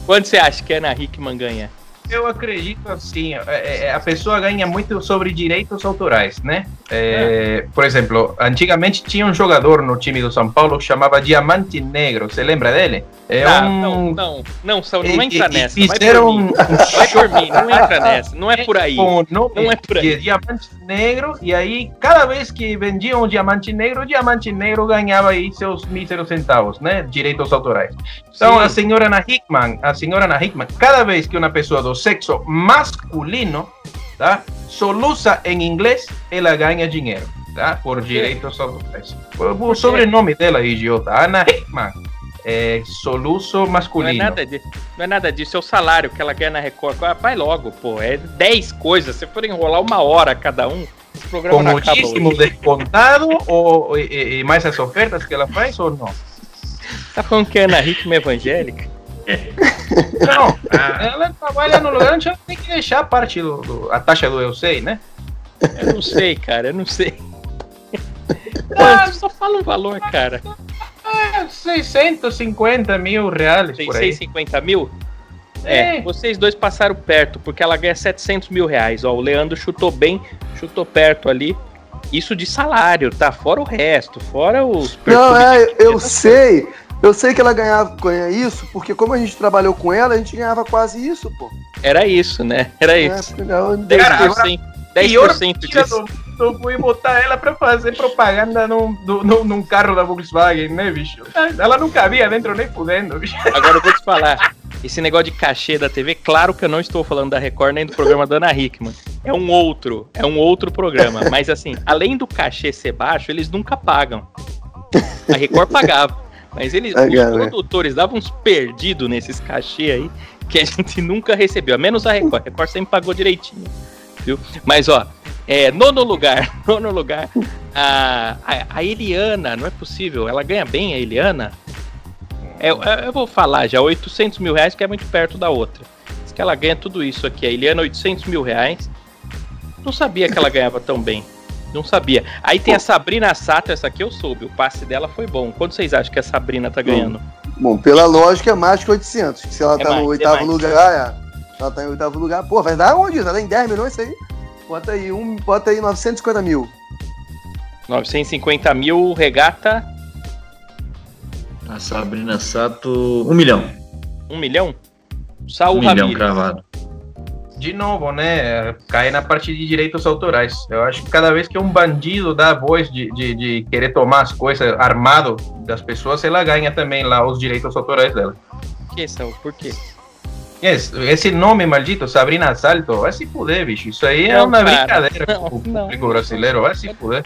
quanto você acha que a Ana Hickman ganha? Eu acredito assim, é, é, a pessoa ganha muito sobre direitos autorais, né? É, Por exemplo, antigamente tinha um jogador no time do São Paulo que chamava Diamante Negro, você lembra dele? É Ah, um... Não, não, não, Saul, não entra nessa. e Vai fizeram por mim. Vai por mim, não entra (laughs) nessa. Não é por aí. Não é por aí. diamante negro, e aí cada vez que vendiam um diamante negro, o diamante negro ganhava aí seus míseros centavos, né? Direitos autorais. Então Sim. a senhora Ana Hickman, a senhora Ana Hickman, cada vez que uma pessoa do sexo masculino, tá? Soluça em inglês, ela ganha dinheiro, tá? Por direitos autorais. O, o sobrenome dela, idiota, Ana Hickman, é soluço Não é, masculino. nada de, não é nada disso, é o salário que ela ganha na Record. Ah, Vai logo, pô. É 10 coisas. Se for enrolar uma hora cada um, esse programa com não acaba muitíssimo hoje. descontado ou e, e- mais as ofertas que ela faz ou não? Tá falando que a Ana Hickman é evangélica? (laughs) Não, (laughs) ela trabalha no lugar onde ela tem que deixar a parte do, do- a taxa do eu sei, né? Eu não sei, cara, eu não sei. (laughs) Quanto? Só fala um valor, cara. É 650 mil reais por aí. 650 mil? É, É. vocês dois passaram perto, porque ela ganha 700 mil reais. Ó, o Leandro chutou bem, chutou perto ali. Isso de salário, tá? Fora o resto, fora os Não, é, eu sei. Eu sei que ela ganhava, ganha isso, porque como a gente trabalhou com ela, a gente ganhava quase isso, pô. Era isso, né? Era É, isso. legal. 10%, Pior 10% mentira disso. do mundo foi botar ela pra fazer propaganda num, do- num, num carro da Volkswagen, né, bicho? Ela não cabia dentro nem fudendo, bicho. Agora eu vou te falar. Esse negócio de cachê da TV, claro que eu não estou falando da Record nem do programa da Ana Hickman. É um outro, é um outro programa. Mas assim, além do cachê ser baixo, eles nunca pagam. A Record pagava. Mas eles, Pagava, os produtores davam uns perdidos nesses cachê aí que a (laughs) gente nunca recebeu. A menos a Record. A Record sempre pagou direitinho. Viu? Mas ó, é, nono lugar, (laughs) nono lugar, a, a, a Eliana, não é possível, ela ganha bem a Eliana? É, eu, eu vou falar já, 800 mil reais, que é muito perto da outra. Diz que ela ganha tudo isso aqui. A Eliana, 800 mil reais. Não sabia que ela ganhava tão bem. Não sabia. Aí tem a Sabrina Sato, essa aqui eu soube. O passe dela foi bom. Quanto vocês acham que a Sabrina tá ganhando? Bom, pela lógica é mais que 800. que Se ela É tá mais, no é oitavo mais. lugar, é. Ela tá em oitavo lugar. Pô, vai dar onde? Vai dar em 10 milhões isso aí? Bota aí, um, bota aí 950 mil. 950 mil, regata, A Sabrina Sato, um milhão. 1 milhão? Saul Um milhão Ramírez. cravado. De novo, né? Cai na parte de direitos autorais. Eu acho que cada vez que um bandido dá voz de, de, de querer tomar as coisas armado das pessoas, ela ganha também lá os direitos autorais dela. Que, Saul? Por quê? Esse nome maldito, Sabrina Salto, vai se fuder, bicho. Isso aí é Não, uma cara, brincadeira não, com o não. público brasileiro, vai se fuder.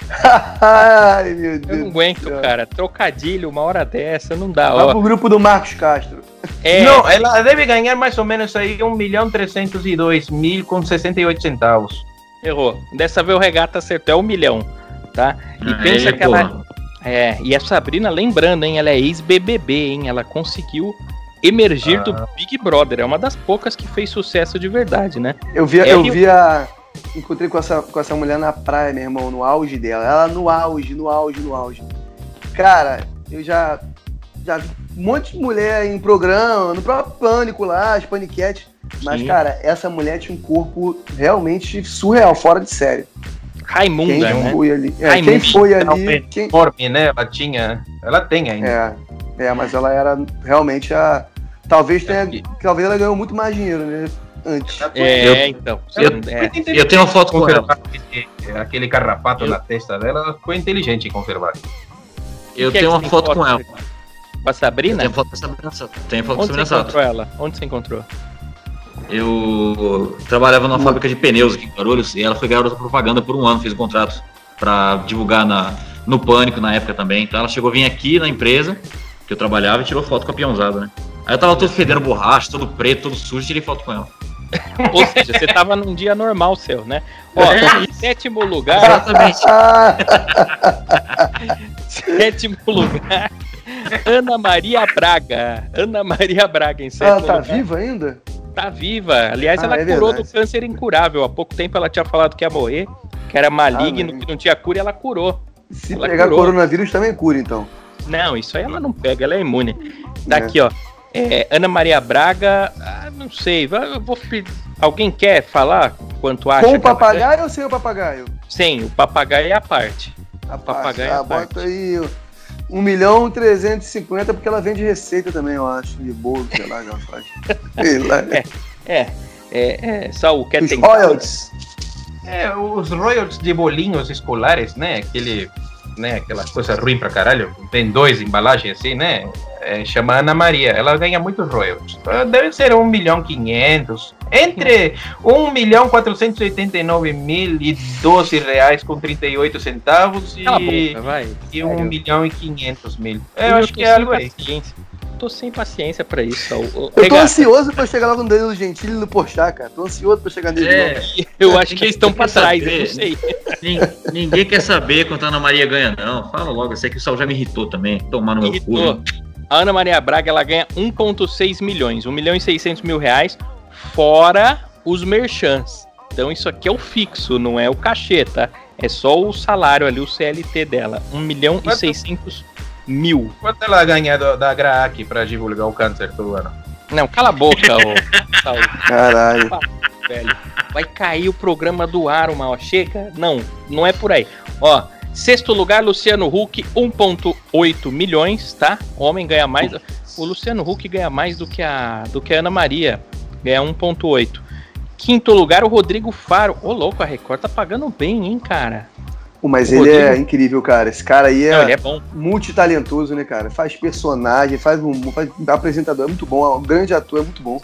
Ai, meu Eu Deus. não aguento, céu. cara. Trocadilho, uma hora dessa, não dá. Vai Ó. pro grupo do Marcos Castro. É, Não, ela deve ganhar mais ou menos aí 1 milhão 302 mil com 68 centavos. errou. Dessa vez o regata acertou, é um milhão, tá? E Aí, pensa que ela. É, e a Sabrina, lembrando, hein, ela é ex-BBB, hein? Ela conseguiu emergir do Big Brother. É uma das poucas que fez sucesso de verdade, né? Eu vi, É, eu e o- vi a. Encontrei com essa, com essa mulher na praia, meu irmão, no auge dela. Ela no auge, no auge, no auge. Cara, eu já. Já vi um monte de mulher em programa, no próprio Pânico lá, as paniquetes. Mas, Sim. cara, essa mulher tinha um corpo realmente surreal, fora de série. Raimunda, Quem né? foi ali? É, quem foi ali? Realmente. Quem, Enorme, né? Ela tinha. Ela tem ainda. é, é, mas ela era realmente a. Talvez tenha. É. Talvez ela ganhou muito mais dinheiro, né? Antes. É, Eu- então. Eu- é. Eu tenho uma foto com ela. aquele, carrapato Eu- na testa dela, ela foi inteligente em conservar. Eu Que é tenho uma tem foto com ela. Com a Sabrina? tenho foto com a Sabrina Sato. Tenho foto com a Onde você Sabrina Sato. encontrou ela? Onde você encontrou? Eu trabalhava numa fábrica de pneus aqui em Guarulhos e ela foi garota propaganda por um ano, fez um contrato pra divulgar na, no Pânico na época também. Então ela chegou a vir aqui na empresa que eu trabalhava e tirou foto com a peãozada, né? Aí eu tava todo fedendo borracha, todo preto, todo sujo, tirei foto com ela. (laughs) Ou seja, você tava num dia normal seu, né? Ó, em sétimo lugar, Exatamente. Ah, (laughs) sétimo lugar, Ana Maria Braga. Ana Maria Braga em ela sétimo tá lugar. viva ainda? Tá viva. Aliás, Ah, ela é curou verdade. do câncer incurável. Há pouco tempo ela tinha falado que ia morrer, que era maligno, Amém. que não tinha cura e ela curou. Se Ela pegar curou. coronavírus também cura, então. Não, isso aí ela não pega, ela é imune. Tá É. aqui, ó. É, Ana Maria Braga, ah, não sei, vou pe- alguém quer falar quanto acha? Com o que ela papagaio ou sem o papagaio? Sim, o papagaio é a parte. A Papagaio parte. é a Ah, parte. bota aí 1 milhão e 350, porque ela vende receita também, eu acho. De bolo, sei lá, que ela faz. (laughs) Sei lá. É, é, é, Saul, quer Os tentar? royalties. É, os royalties de bolinhos escolares, né? Aquele, né? Aquelas coisas ruins pra caralho. Tem dois embalagens assim, né? É, chama Ana Maria. Ela ganha muitos royalties. Ah, Deve ser 1 milhão 500. Entre 1 milhão 489 mil e 12 reais com 38 centavos e, Cala boca, vai. e 1 Sério? milhão e 500 mil. Eu Eu acho que é algo aí. paciência. Tô sem paciência pra isso, Saul. Ô, Eu tô ansioso pra chegar logo no Danilo Gentili e no Porchat, cara. Tô ansioso pra chegar nele É, (laughs) eu acho que eles estão pra trás, eu não sei. nin- ninguém quer saber quanto a Ana Maria ganha, não. Fala logo, eu sei que o Sal já me irritou também. Tomar no meu cu. Né? A Ana Maria Braga ela ganha 1,6 milhões, 1 milhão e 600 mil reais, fora os merchants. Então isso aqui é o fixo, não é o cachê, tá? É só o salário ali, o CLT dela. 1 milhão e Quanto? 600 mil. Quanto ela ganha do- da GRAAC pra divulgar o câncer todo ano? Não, cala a boca, ô (laughs) Caralho. velho. Vai cair o programa do ar, uma. Chega? Não, não é por aí. Ó, sexto lugar, Luciano Huck, 1,8 milhões, tá? O homem ganha mais. O Luciano Huck ganha mais do que a, do que a Ana Maria. Ganha 1,8. Quinto lugar, o Rodrigo Faro. Ô, louco, a Record tá pagando bem, hein, cara? Mas O ele é Rodrigo- incrível, cara. Esse cara aí Não, ele é é bom. multitalentoso, né, cara? Faz personagem, faz um faz apresentador, é muito bom. É um grande ator, é muito bom.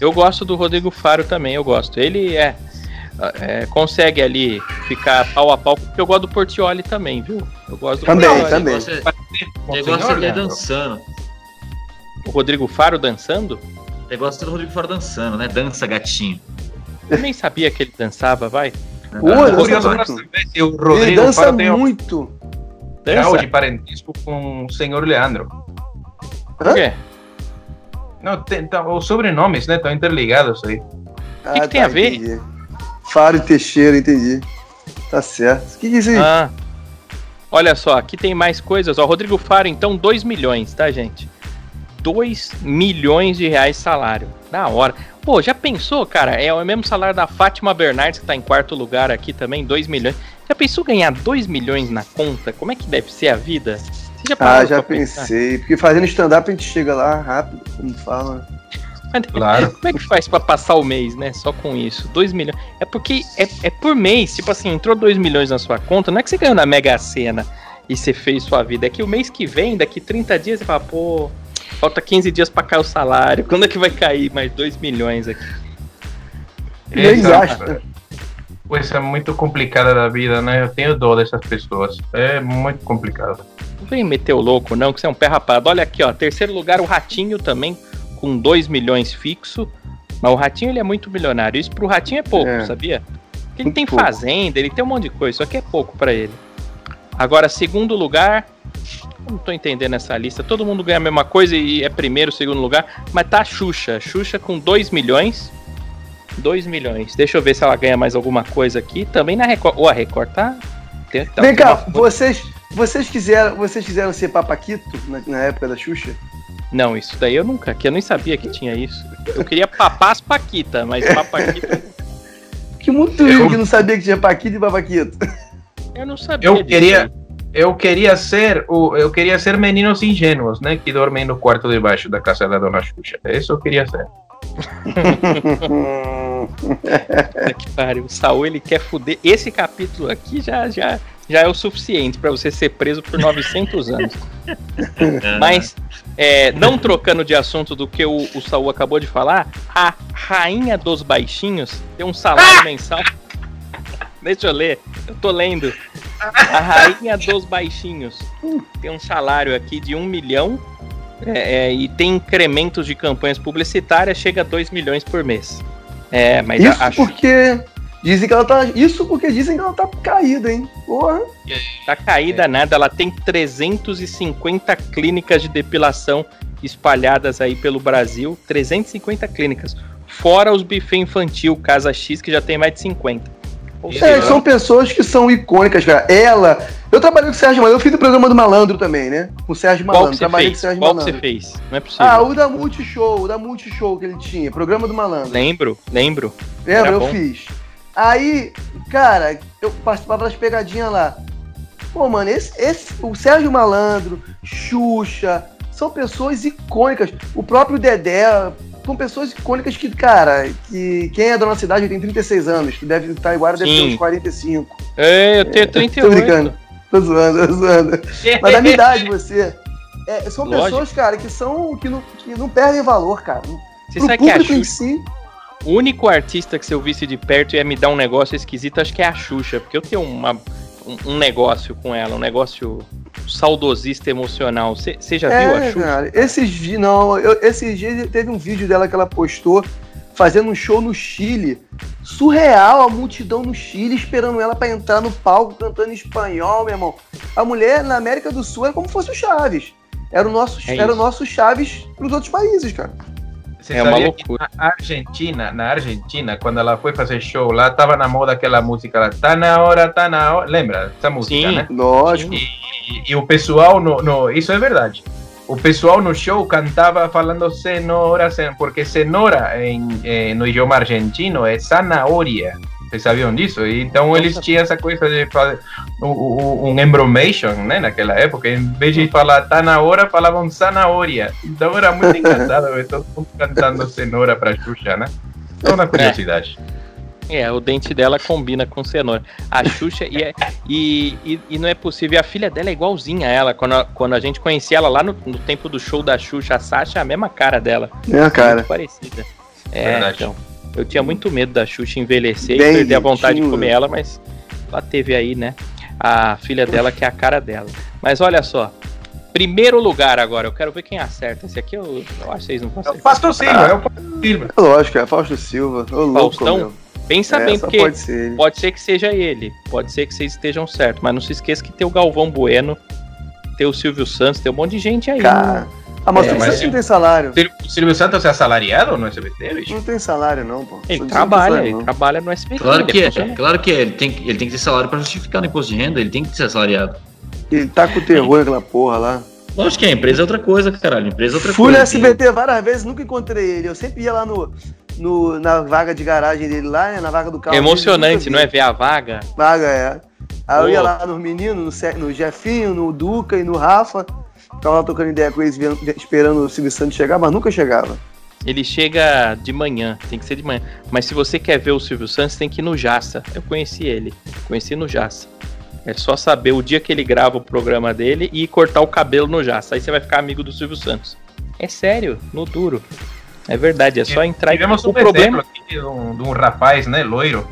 Eu gosto do Rodrigo Faro também, eu gosto. Ele é, é, consegue ali ficar pau a pau, porque eu gosto do Portioli também, viu? Eu gosto do Também, Portioli. também. O negócio é- o Bom negócio senhor, é ele né? dançando. O Rodrigo Faro dançando? O negócio é o Rodrigo fora dançando, né? Dança, gatinho. Eu nem sabia que ele dançava, vai. Pô, Ah, dança Curioso muito. pra saber se o Ele Rodrigo dança Faro tem um muito. grau Dança? de parentesco com o senhor Leandro. Por quê? Não, tem, tá, os sobrenomes, né? Estão interligados aí. Ah, que tem a ver? entendi. Faro e Teixeira, entendi. Tá certo. O que, que é isso aí? Ah. Olha só, aqui tem mais coisas. Ó, Rodrigo Faro, então, 2 milhões, tá, gente? 2 milhões de reais salário. Da hora. Pô, já pensou, cara? É o mesmo salário da Fátima Bernardes, que tá em quarto lugar aqui também, 2 milhões. Já pensou ganhar 2 milhões na conta? Como é que deve ser a vida? Você já Ah, já pra pensar? pensei. Porque fazendo stand-up a gente chega lá rápido, como fala. Claro. Como é que faz pra passar o mês, né? Só com isso. 2 milhões. É porque é, é por mês. Tipo assim, entrou 2 milhões na sua conta. Não é que você ganhou na Mega Sena e você fez sua vida. É que o mês que vem, daqui 30 dias, você fala, pô, falta 15 dias pra cair o salário. Quando é que vai cair mais 2 milhões aqui? Essa gasta. coisa muito complicada da vida, né? Eu tenho dó dessas pessoas. É muito complicado. Não vem meter o louco, não, que você é um pé rapado. Olha aqui, ó. Terceiro lugar, o Ratinho também, com 2 milhões fixo. Mas o Ratinho, ele é muito milionário. Isso pro Ratinho é pouco, É. sabia? Porque ele Muito tem pouco. fazenda, ele tem um monte de coisa. Isso aqui é pouco pra ele. Agora, segundo lugar. Eu não tô entendendo essa lista. Todo mundo ganha a mesma coisa e é primeiro, segundo lugar. Mas tá a Xuxa. Xuxa com 2 milhões. 2 milhões. Deixa eu ver se ela ganha mais alguma coisa aqui. Também na Record. Ô, a Record tá. tem- tá- Vem cá, uma- vocês, vocês, quiseram, vocês quiseram ser papaquito na, na época da Xuxa? Não, isso daí eu nunca, que eu nem sabia que tinha isso. Eu queria papar as Paquita, mas papaquita (laughs) Que muito eu... que não sabia que tinha paquito e papaquito. eu não sabia. Eu disso queria, aí. Eu queria ser o, eu queria ser meninos ingênuos, né? Que dormem no quarto de baixo da casa da Dona Xuxa. Isso eu queria ser. Puta (laughs) que pariu. O Saul ele quer fuder. Esse capítulo aqui já, já, já é o suficiente pra você ser preso por 900 anos. (laughs) Mas, é, não trocando de assunto do que o, o Saul acabou de falar, a rainha dos baixinhos tem um salário mensal. Deixa eu ler, eu tô lendo. A rainha dos baixinhos tem um salário aqui de 1 milhão É, é, e tem incrementos de campanhas publicitárias, chega a 2 milhões por mês. É, mas Isso a, a Xuxa porque dizem que ela tá. Isso porque dizem que ela tá caída, hein? Porra. tá caída nada, ela tem 350 clínicas de depilação espalhadas aí pelo Brasil. 350 clínicas. Fora os buffet infantil, Casa X, que já tem mais de 50. É, são pessoas que são icônicas, cara. Ela. Eu trabalhei com o Sérgio Malandro, eu fiz o programa do Malandro também, né? Com o Sérgio qual Malandro. que você Trabalhei com o fez? Sérgio Qual que Malandro. você fez? Não é possível. Ah, o da Multishow, o da Multishow que ele tinha, programa do Malandro. Lembro, lembro. Lembra? Era Eu bom. fiz. Aí, cara, eu participava das pegadinhas lá. Pô, mano, esse, esse, o Sérgio Malandro, Xuxa, são pessoas icônicas. O próprio Dedé, são pessoas icônicas que, cara, que quem é da nossa cidade tem 36 anos, que deve estar igual, deve ter uns 45. É, eu tenho Tô 38. brincando. Tô zoando, tô zoando. Mas da minha idade, (laughs) você. É, são Lógico. pessoas, cara, que são. que não, que não perdem valor, cara. Você Pro sabe que a público em si. o único artista que se eu visse de perto ia me dar um negócio esquisito, acho que é a Xuxa, porque eu tenho uma, um, um negócio com ela, um negócio saudosista emocional. Você já viu a É, Xuxa? cara, esses dias, não, eu, esses dias teve um vídeo dela que ela postou fazendo um show no Chile. Surreal, a multidão no Chile esperando ela pra entrar no palco cantando em espanhol, meu irmão. A mulher na América do Sul é como se fosse o Chaves. Era o nosso, É era o nosso Chaves pros outros países, cara. Você É uma loucura. na Argentina, na Argentina, quando ela foi fazer show lá, tava na moda aquela música lá, tá na hora, tá na hora. Lembra essa música, Sim. né? Lógico. E, e- e o pessoal, no, no, isso é verdade. O pessoal no show cantava falando cenoura, cen- porque cenoura em, eh, no idioma argentino é zanahoria. Vocês sabiam disso? E Então eles tinham essa coisa de fazer um, embromation, né, naquela época. Em vez de falar tá na hora, falavam zanahoria. Então era muito (laughs) engraçado ver todo mundo cantando cenoura pra Xuxa, né? É uma curiosidade. É, o dente dela combina com cenoura. A Xuxa, e, é- e, e, e não é possível, a filha dela é igualzinha a ela. Quando a, quando a gente conhecia ela lá no, no tempo do show da Xuxa, a Sasha é a mesma cara dela. É, cara. Muito parecida. É, Verdade. então. Eu tinha muito medo da Xuxa envelhecer Bem e perder a vontade de comer ela, mas ela teve aí, né? A filha dela, que é a cara dela. Mas olha só. Primeiro lugar agora, eu quero ver quem acerta. Esse aqui eu, eu acho que vocês não vão É o acertar. Fausto Silva, é o Fausto Silva. Lógico, é Fausto Silva. Ô, louco, Faustão? meu. Pensa É, bem, porque pode ser. Pode ser que seja ele, pode ser que vocês estejam certos, mas não se esqueça que tem o Galvão Bueno, tem o Silvio Santos, tem um monte de gente aí. Cara. Ah, mas É, o mas- não tem salário. O Silvio Santos é assalariado no SBT, bicho? Não tem salário, não, pô. Ele trabalha, ele não. trabalha no SBT. Claro que é, funcionário. claro que é. Ele tem, ele tem que ter salário pra justificar no imposto de renda, ele tem que ser assalariado. Ele tá com terror naquela porra lá. Lógico que é, empresa é outra coisa, caralho. Empresa é outra Fui no coisa. SBT várias vezes, nunca encontrei ele. Eu sempre ia lá no, no, na vaga de garagem dele lá, né, na vaga do carro. É emocionante, não é ver a vaga? Vaga, é. Aí eu ia lá nos meninos, no, no Jefinho, no Duca e no Rafa. Ficava lá trocando ideia com eles, esperando o Silvio Santos chegar, mas nunca chegava. Ele chega de manhã, tem que ser de manhã. Mas se você quer ver o Silvio Santos, tem que ir no Jaça. Eu conheci ele, conheci no Jaça. É só saber o dia que ele grava o programa dele e cortar o cabelo no Jaça. Aí você vai ficar amigo do Silvio Santos. É sério, no duro. É verdade, é só entrar e Tivemos o um problema. exemplo aqui de um, de um rapaz, né, loiro,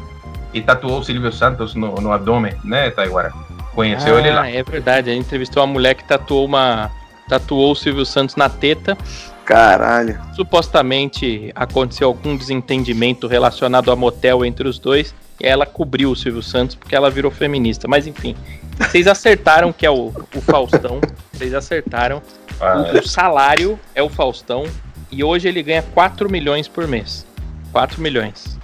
e tatuou o Silvio Santos no, no abdômen, né, Taiguara? Conheceu ele lá. Ah, é verdade. Ele entrevistou uma mulher que tatuou uma. Tatuou o Silvio Santos na teta. Caralho. Supostamente aconteceu algum desentendimento relacionado a motel entre os dois. E ela cobriu o Silvio Santos porque ela virou feminista. Mas enfim, vocês acertaram que é o, o Faustão. Vocês acertaram. Ah, O, o salário é o Faustão. E hoje ele ganha 4 milhões por mês. 4 milhões.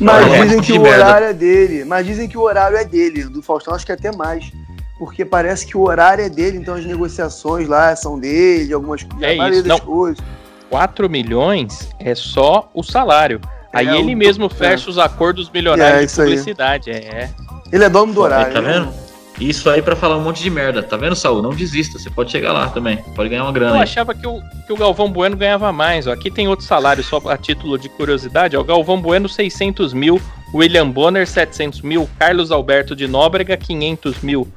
Mas É, dizem que o merda. horário é dele. Mas dizem que o horário é dele. Do Faustão acho que até mais. Porque parece que o horário é dele, então as negociações lá são dele, algumas É isso, não. coisas. 4 milhões é só o salário. Aí É, ele o- mesmo é. fecha os acordos milionários É, de isso aí. publicidade. É. Ele é dono do horário. tá né? vendo? Isso aí pra falar um monte de merda. Tá vendo, Saul? Não desista. Você pode chegar lá também. Pode ganhar uma Eu grana aí. achava que o, que o Galvão Bueno ganhava mais. Ó. Aqui tem outro salário, só a título de curiosidade. Ó. O Galvão Bueno, 600 mil. William Bonner, 700 mil. Carlos Alberto de Nóbrega, 500 mil.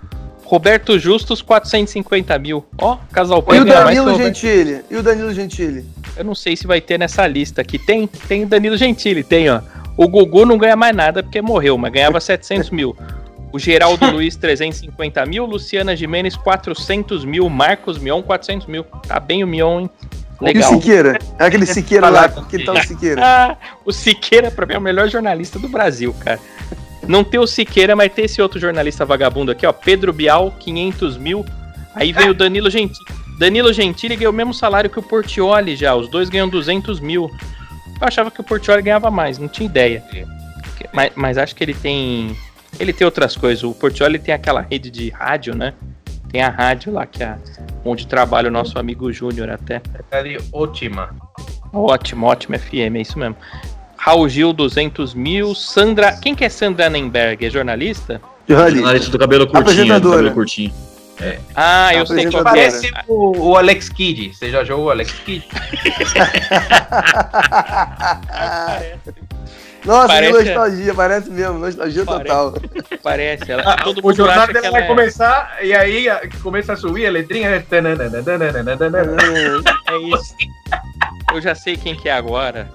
Roberto Justus, 450 mil. Ó, casal E o Danilo. Gentili? E o Danilo Gentili? Eu não sei se vai ter nessa lista aqui. Tem? Tem o Danilo Gentili, tem, ó. O Gugu não ganha mais nada porque morreu, mas ganhava 700 mil. O Geraldo (laughs) Luiz, 350 mil. Luciana Jimenez, 400 mil. Marcos Mion, 400 mil. Tá bem o Mion, hein? E o Legal. Siqueira? É aquele Siqueira lá. Que tal o Siqueira? Ah, (laughs) o Siqueira, pra mim, é o melhor jornalista do Brasil, cara. Não tem o Siqueira, mas tem esse outro jornalista vagabundo aqui, ó. Pedro Bial, 500 mil. Aí vem o Danilo Gentili. Danilo Gentili ganhou o mesmo salário que o Portioli já. Os dois ganham 200 mil. Eu achava que o Portioli ganhava mais, não tinha ideia. Mas, mas acho que ele tem. Ele tem outras coisas. O Portioli tem aquela rede de rádio, né? Tem a rádio lá, que é onde trabalha o nosso amigo Júnior até. De ótima. Ótimo, ótimo FM, é isso mesmo. Raul Gil, 200 mil. Sandra. Quem que é Sandra Nemberg? É jornalista? Jornalista. Jornalista do cabelo curtinho, do cabelo curtinho. Ah, eu sei que é. Parece o, o Alex Kidd. Você já jogou o Alex Kidd? (laughs) (laughs) Nossa, Parece- que nostalgia, parece mesmo, nostalgia Parece. total. Parece. Ela, Ah, todo o mundo jornal acha que vai é... começar e aí a- começa a subir a letrinha. né? é isso. Eu já sei quem que é agora.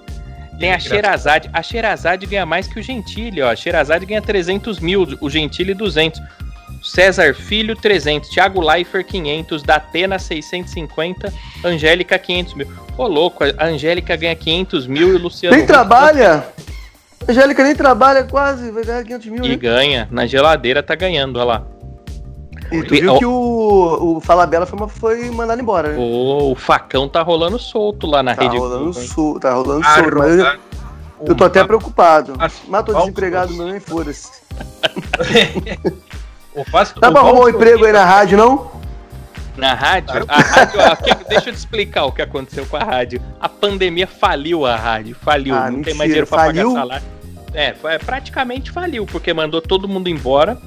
Tem a Sherazade. A Sherazade ganha mais que o Gentili, ó. A Sherazade ganha 300 mil, o Gentili 200. César Filho, 300. Thiago Leifert, 500. Datena, 650. Angélica, 500 mil. Ô, louco, a Angélica ganha 500 mil e o Luciano... Nem Huck trabalha? Angélica nem trabalha quase, vai ganhar 500 mil, E né? ganha. Na geladeira tá ganhando, olha lá. E tu viu que o, o Falabella foi, foi mandado embora, né? Ô, o facão tá rolando solto lá na Tá rede. rolando Globo, hein? sul, tá rolando solto, mas eu, eu tô até preocupado. Mas tô desempregado mesmo, e foda-se. Dá pra arrumar um emprego aí na rádio, não? Na rádio, a rádio, ó, deixa eu te explicar o que aconteceu com a rádio. A pandemia faliu a rádio, faliu, Ah, não tem mentira, mais dinheiro pra faliu? pagar salário. É, foi- praticamente faliu, porque mandou todo mundo embora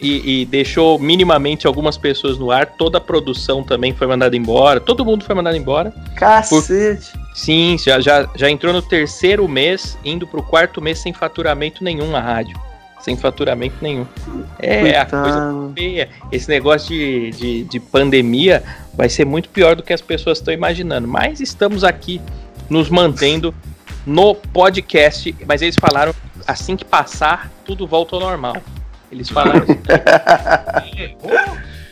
e, e deixou minimamente algumas pessoas no ar. Toda a produção também foi mandada embora, todo mundo foi mandado embora. Cacete. Sim, já, já, já entrou no terceiro mês, indo pro quarto mês sem faturamento nenhum a rádio. Sem faturamento nenhum. É, a coisa feia. Esse negócio de, de, de pandemia vai ser muito pior do que as pessoas estão imaginando. Mas estamos aqui nos mantendo no podcast. Mas eles falaram assim que passar, tudo volta ao normal. Eles falaram. (laughs)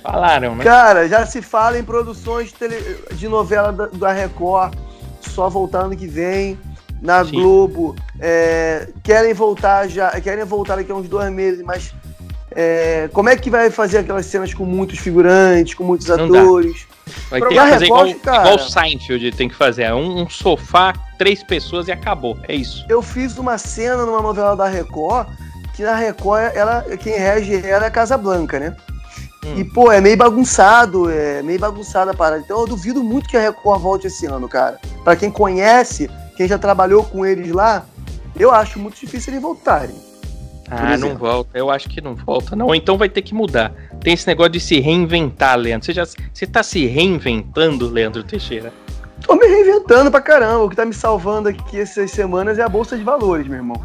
falaram, né? Cara, já se fala em produções de, tele- de novela da, da Record, só voltar ano que vem. Na Sim. Globo, é, querem voltar já, querem voltar daqui a uns dois meses, mas é, como é que vai fazer aquelas cenas com muitos figurantes, com muitos Não dá. atores? Vai Pra ter que fazer igual, Record, cara. igual o Seinfeld tem que fazer. É Um, um sofá, três pessoas e acabou. É isso. Eu fiz uma cena numa novela da Record, que na Record, ela, quem rege ela é a Casa Blanca, né? Hum. E, pô, é meio bagunçado, é meio bagunçada a parada. Então eu duvido muito que a Record volte esse ano, cara. Pra quem conhece, quem já trabalhou com eles lá, eu acho muito difícil eles voltarem. Ah, não volta. Eu acho que não volta, não. Ou então vai ter que mudar. Tem esse negócio de se reinventar, Leandro. Você, já, você tá se reinventando, Leandro Teixeira? Tô me reinventando pra caramba. O que tá me salvando aqui essas semanas é a Bolsa de Valores, meu irmão.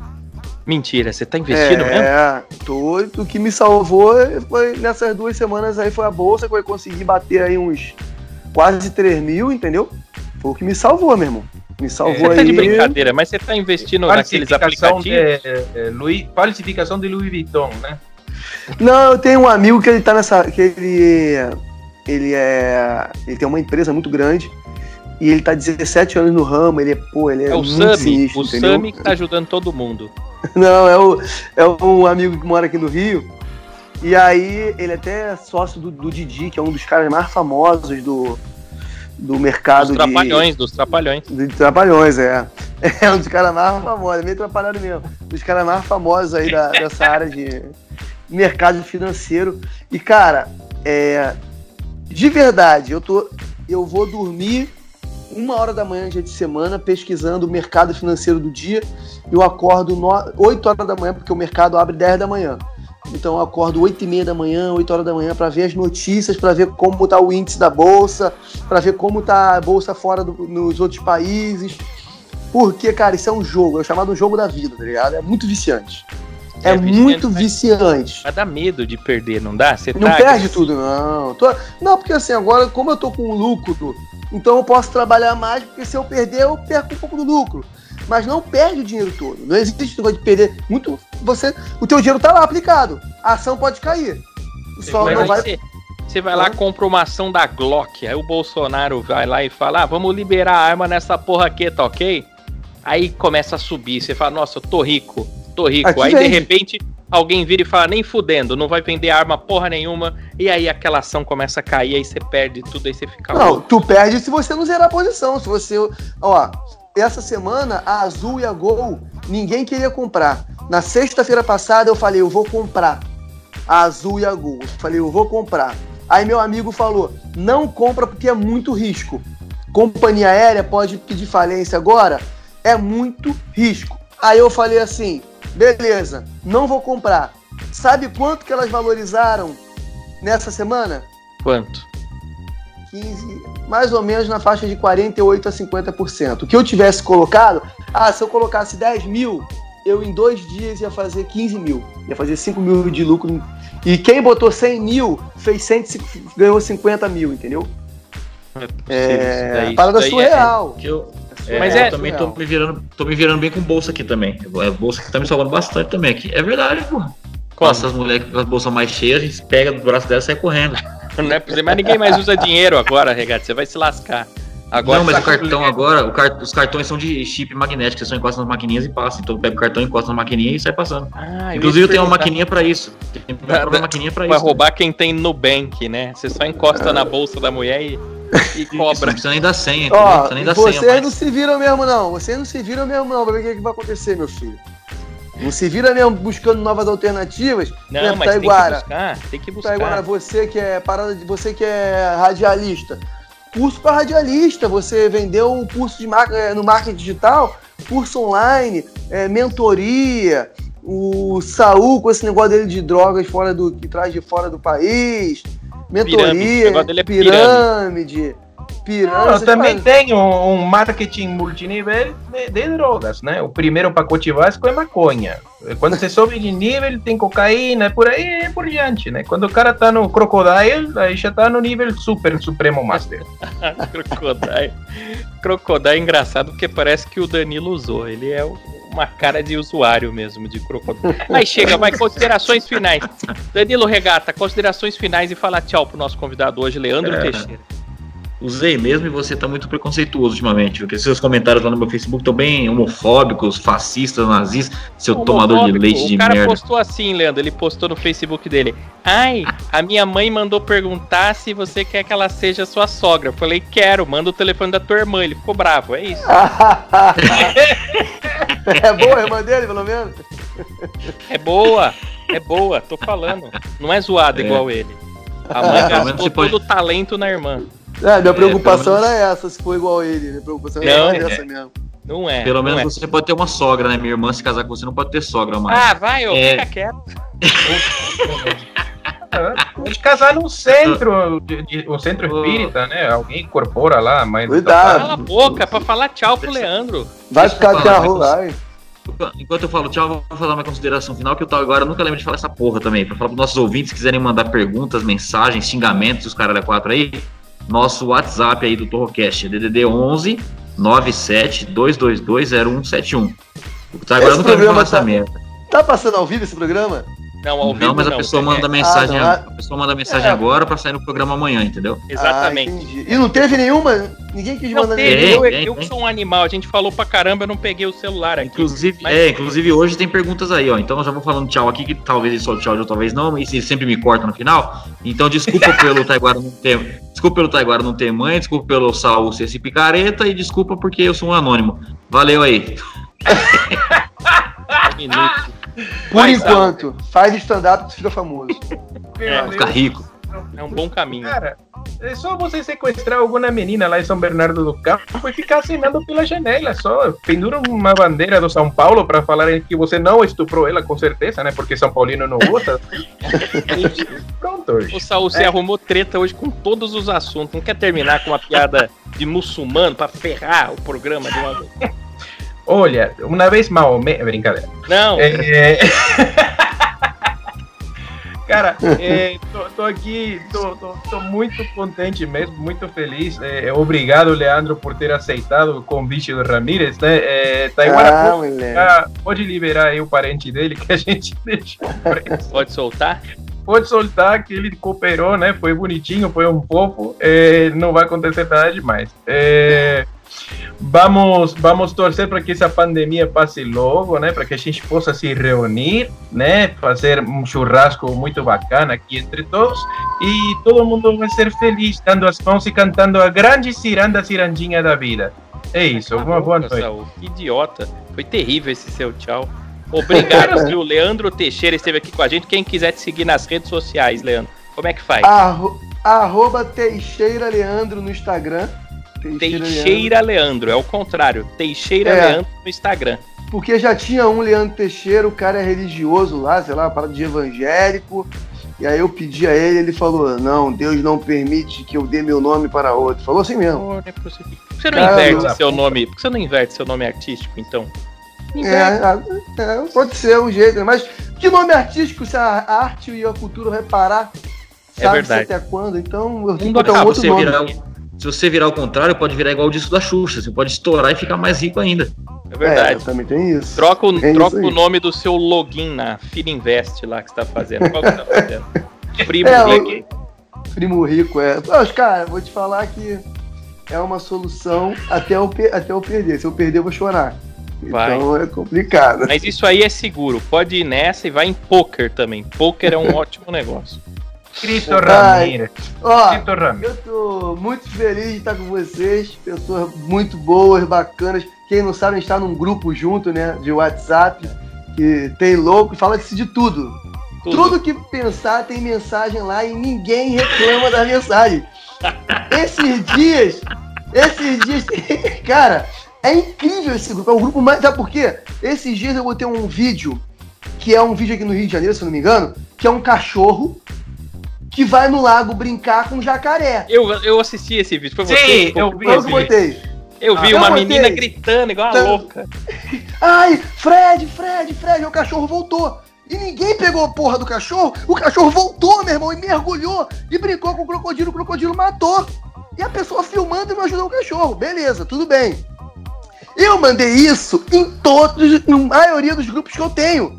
Mentira, você tá investindo mesmo? É, tô, o que me salvou foi nessas duas semanas aí foi a Bolsa, que eu consegui bater aí uns quase 3 mil, entendeu? Foi o que me salvou, meu irmão. Me salvou Você aí. tá de brincadeira, mas você tá investindo naqueles aplicativos? de, eh, Louis, falsificação de Louis Vuitton, né? Não, eu tenho um amigo que ele tá nessa. que ele. Ele é. Ele tem uma empresa muito grande. E ele tá 17 anos no ramo, ele é, pô, ele é, É o muito Sami. sinistro, O entendeu? Sami que tá ajudando todo mundo. (laughs) Não, é, o, é um amigo que mora aqui no Rio. E aí, ele é até sócio do, do Didi, que é um dos caras mais famosos do, do mercado Dos trapalhões, dos trapalhões. de. De trapalhões, é. (laughs) É um dos caras mais famosos, é meio atrapalhado mesmo. Dos caras mais famosos aí da- (laughs) dessa área de mercado financeiro. E, cara, é. De verdade, eu tô. Eu vou dormir uma hora da manhã, dia de semana, pesquisando o mercado financeiro do dia. Eu acordo no, 8 horas da manhã, porque o mercado abre 10 da manhã. Então eu acordo 8 e meia da manhã, 8 horas da manhã, para ver as notícias, para ver como tá o índice da bolsa, para ver como tá a bolsa fora do- nos outros países. Porque, cara, isso é um jogo, é o chamado jogo da vida, tá ligado? É muito viciante. É, É muito viciante. Mas dá medo de perder, não dá? Você Não tá perde tudo, não. Tô- Não, porque assim, agora, como eu tô com lucro, então eu posso trabalhar mais, porque se eu perder, eu perco um pouco do lucro. Mas não perde o dinheiro todo. Não existe negócio de perder. Muito, você, o teu dinheiro tá lá aplicado. A ação pode cair. Só Mas não vai. Você, você vai lá, compra uma ação da Glock. Aí o Bolsonaro vai lá e fala: ah, vamos liberar a arma nessa porra aqui, tá ok? Aí começa a subir. Você fala: nossa, eu tô rico, tô rico. Aqui aí de vende. repente alguém vira e fala: nem fudendo, não vai vender arma porra nenhuma. E aí aquela ação começa a cair, aí você perde tudo, aí você fica Não, louco. tu perde se você não zerar a posição. Se você. Ó, essa semana a Azul e a Gol, ninguém queria comprar. Na sexta-feira passada eu falei, eu vou comprar. A Azul e a Gol. Eu falei, eu vou comprar. Aí meu amigo falou, não compra porque é muito risco. Companhia aérea pode pedir falência agora? É muito risco. Aí eu falei assim, beleza, não vou comprar. Sabe quanto que elas valorizaram nessa semana? Quanto? 15, mais ou menos na faixa de 48 a 50%. O que eu tivesse colocado, ah, se eu colocasse 10 mil, eu em dois dias ia fazer 15 mil, ia fazer 5 mil de lucro. E quem botou 100 mil fez 100, ganhou 50 mil, entendeu? É, parada surreal. Que eu, É, Mas eu é- também tô me, virando, tô me virando bem com bolsa aqui também. É bolsa que tá me salvando bastante também aqui. É verdade, pô. Como? Passa as mulheres com as bolsas mais cheias, a gente pega do braço dela e sai correndo. (laughs) Não é pra dizer, mas ninguém mais usa dinheiro agora, Regato. Você vai se lascar. Agora não, mas tá o cartão agora, o car- os cartões são de chip magnético, você só encosta nas maquininhas e passa. Então pega o cartão, encosta na maquininha e sai passando. Ah, eu Inclusive eu tenho uma maquininha pra isso. Tem uma maquininha pra Vai isso. roubar quem tem Nubank, né? Você só encosta na bolsa da mulher e, (laughs) e Isso, Não cobra. precisa nem dar senha, não Ó, precisa nem dar vocês senha. não mais. se viram mesmo não, vocês não se viram mesmo não, pra ver o que, que vai acontecer, meu filho. Não se vira mesmo buscando novas alternativas. Não, Exemplo, mas tem que Taiguara. buscar. Tem que buscar. Agora você que é parada de você que é radialista, curso para radialista, você vendeu um curso de mar- eh, no marketing digital, curso online, eh, mentoria, o Saul com esse negócio dele de drogas fora do que traz de fora do país, mentoria, dele é pirâmide, Não, eu também paradas. tenho um, um marketing multinível de, de drogas, né? O primeiro pacote básico é maconha. Quando você sobe de nível, tem cocaína, por aí por diante, né? Quando o cara tá no Crocodile, aí já tá no nível super, supremo master. (laughs) Crocodile. Crocodile é engraçado porque parece que o Danilo usou. Ele é uma cara de usuário mesmo de crocodile. Mas chega, vai, considerações finais. Danilo Regata, considerações finais e fala tchau pro nosso convidado hoje, Leandro É. Teixeira. Usei mesmo e você tá muito preconceituoso ultimamente. Porque seus comentários lá no meu Facebook estão bem homofóbicos, fascistas, nazistas, seu tomador de Homofóbico. leite de O cara merda. postou assim, Leandro. Ele postou no Facebook dele. Ai, a minha mãe mandou perguntar se você quer que ela seja sua sogra. Eu falei, quero, manda o telefone da tua irmã. Ele ficou bravo, é isso. (laughs) (laughs) é boa a irmã dele, pelo menos? É boa, é boa, tô falando. Não é zoado É. igual ele. A mãe (laughs) gastou você pode- todo o talento na irmã. É, minha preocupação pelo era essa, se for igual ele. Minha preocupação Não, era é. essa mesmo. Não é. Pelo não menos é. você pode ter uma sogra, né? Minha irmã se casar com você não pode ter sogra mais. Ah, vai, ô, É. fica quieto. (laughs) Pode casar num centro, de, de- um centro espírita, né? Alguém incorpora lá a do Cuidado. Cala a boca pra falar tchau pro Leandro. Vai ficar a rua. ai. Enquanto eu falo tchau, eu vou falar uma consideração final, que eu tô agora, eu nunca lembro de falar essa porra também. Pra falar pros nossos ouvintes, se quiserem mandar perguntas, mensagens, xingamentos, os caras da 4 aí, nosso WhatsApp aí do Torrocast é DDD 11 97 222 0171. Tá, agora Esse eu nunca programa falar essa tá- merda. Tá passando ao vivo esse programa? Não, ao vivo Não, mas a não, pessoa é- manda mensagem, não, a pessoa manda mensagem É. agora pra sair no programa amanhã, entendeu? Exatamente. Ah, e não teve nenhuma? Ninguém quis não mandar teve, nenhuma. Eu, eu tem. sou um animal, a gente falou pra caramba, eu não peguei o celular aqui. Inclusive, Mas- é, inclusive hoje tem perguntas aí, ó. Então eu já vou falando tchau aqui, que talvez ele solte tchau, talvez não, e ele sempre me corta no final. Então desculpa (laughs) pelo Taiguara não ter. Desculpa pelo Taiguara não ter mãe, desculpa pelo Saul ser esse picareta e desculpa porque eu sou um anônimo. Valeu aí. (laughs) Por Vai, enquanto, faz stand-up que fica famoso. É, Fica rico. É um bom caminho. Cara, é só você sequestrar alguma menina lá em São Bernardo do Campo e ficar assinando pela janela, só. Pendura uma bandeira do São Paulo para falar que você não estuprou ela, com certeza, né? Porque São Paulino não usa. (laughs) Pronto. O Saul, você arrumou treta hoje com todos os assuntos. Não quer terminar com uma piada de muçulmano pra ferrar o programa de uma vez? Olha, uma vez Maomé. Brincadeira. Não, É... (laughs) Cara, (laughs) é, tô, tô aqui, tô, tô, tô muito contente mesmo, muito feliz. É, obrigado, Leandro, por ter aceitado o convite do Ramírez, né? É, Taiguara, Ah, pode, ah, pode liberar aí o parente dele que a gente (laughs) deixou preso. Pode soltar? Pode soltar que ele cooperou, né? Foi bonitinho, foi um fofo. é, não vai acontecer nada demais. É, vamos, vamos torcer para que essa pandemia passe logo, né? Para que a gente possa se reunir, né? Fazer um churrasco muito bacana aqui entre todos e todo mundo vai ser feliz, dando as mãos e cantando a grande ciranda cirandinha da vida. É isso. Uma boa noite. Que idiota. Foi terrível esse seu tchau. Obrigado, (laughs) viu? Leandro Teixeira esteve aqui com a gente. Quem quiser te seguir nas redes sociais, Leandro, como é que faz? Arro- arroba Teixeira Leandro no Instagram. Teixeira Leandro, é o contrário. Teixeira É. Leandro no Instagram. Porque já tinha um Leandro Teixeira, o cara é religioso lá, sei lá, parada de evangélico. E aí eu pedi a ele, ele falou: Não, Deus não permite que eu dê meu nome para outro. Falou assim mesmo. Não. Por que você não Cara, inverte da seu nome? Por que você não inverte seu nome artístico, então? É, Inverte. é, é, pode ser um jeito, mas que nome artístico se a arte e a cultura vai parar? É Sabe verdade. até quando? Então eu tenho que Mundo botar um acaba, outro nome. virar, se você virar ao contrário, pode virar igual o disco da Xuxa. Você pode estourar e ficar mais rico ainda. É É, verdade. também tem isso. Troca, o, É isso troca aí. o nome do seu login na Fila Invest lá que você tá fazendo. Qual que você tá fazendo? (laughs) Primo É, Rico. Primo rico, é. Mas, cara, vou te falar que é uma solução até eu, até eu perder. Se eu perder, eu vou chorar. Vai. Então é complicado. Mas isso aí é seguro. Pode ir nessa e vai em poker também. Poker é um (laughs) ótimo negócio. Cristo Ai. Ramírez. Ó, Cristo eu tô muito feliz de estar com vocês. Pessoas muito boas, bacanas. Quem não sabe, a gente tá num grupo junto, né? De WhatsApp. Que tem louco, fala-se de tudo. Tudo. Tudo que pensar tem mensagem lá e ninguém reclama da mensagem. Esses dias, esses dias, (laughs) cara, é incrível esse grupo. É o grupo mais. Sabe por quê? Esses dias eu botei um vídeo, que é um vídeo aqui no Rio de Janeiro, se eu não me engano, que é um cachorro que vai no lago brincar com jacaré. Eu, eu assisti esse vídeo. Foi você? Sim, eu vi. Foi eu que botei. Eu vi Ah, uma eu menina gritando igual uma louca. (laughs) Ai, Fred, Fred, Fred, o cachorro voltou. E ninguém pegou a porra do cachorro. O cachorro voltou, meu irmão, e mergulhou e brincou com o crocodilo. O crocodilo matou. E a pessoa filmando e não ajudou o cachorro. Beleza, tudo bem. Eu mandei isso em todos, na maioria dos grupos que eu tenho.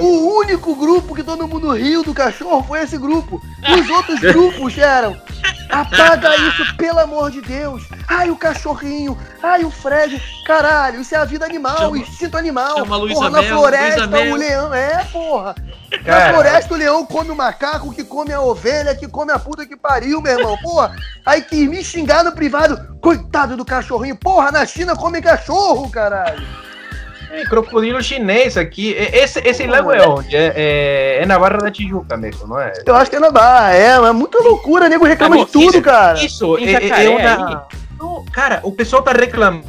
O único grupo que todo mundo riu do cachorro foi esse grupo. Os outros (laughs) grupos eram. Apaga isso, pelo amor de Deus. Ai, o cachorrinho. Ai, o Fred. Caralho, isso é a vida animal, Chama- instinto animal. chama Luísa porra, na Mel, floresta Luísa o leão. É, porra. Na floresta o leão come o macaco, que come a ovelha, que come a puta que pariu, meu irmão. Porra, aí que me xingar no privado. Coitado do cachorrinho. Porra, na China come cachorro, caralho. É, crocodilo chinês aqui. Esse, esse lago é onde? É, é, é na Barra da Tijuca mesmo, não é? Eu acho que é na barra, é, mas muita loucura, nego reclama Amor, de tudo, isso- cara. Isso, é, é, é uma. Não, cara, o pessoal tá reclamando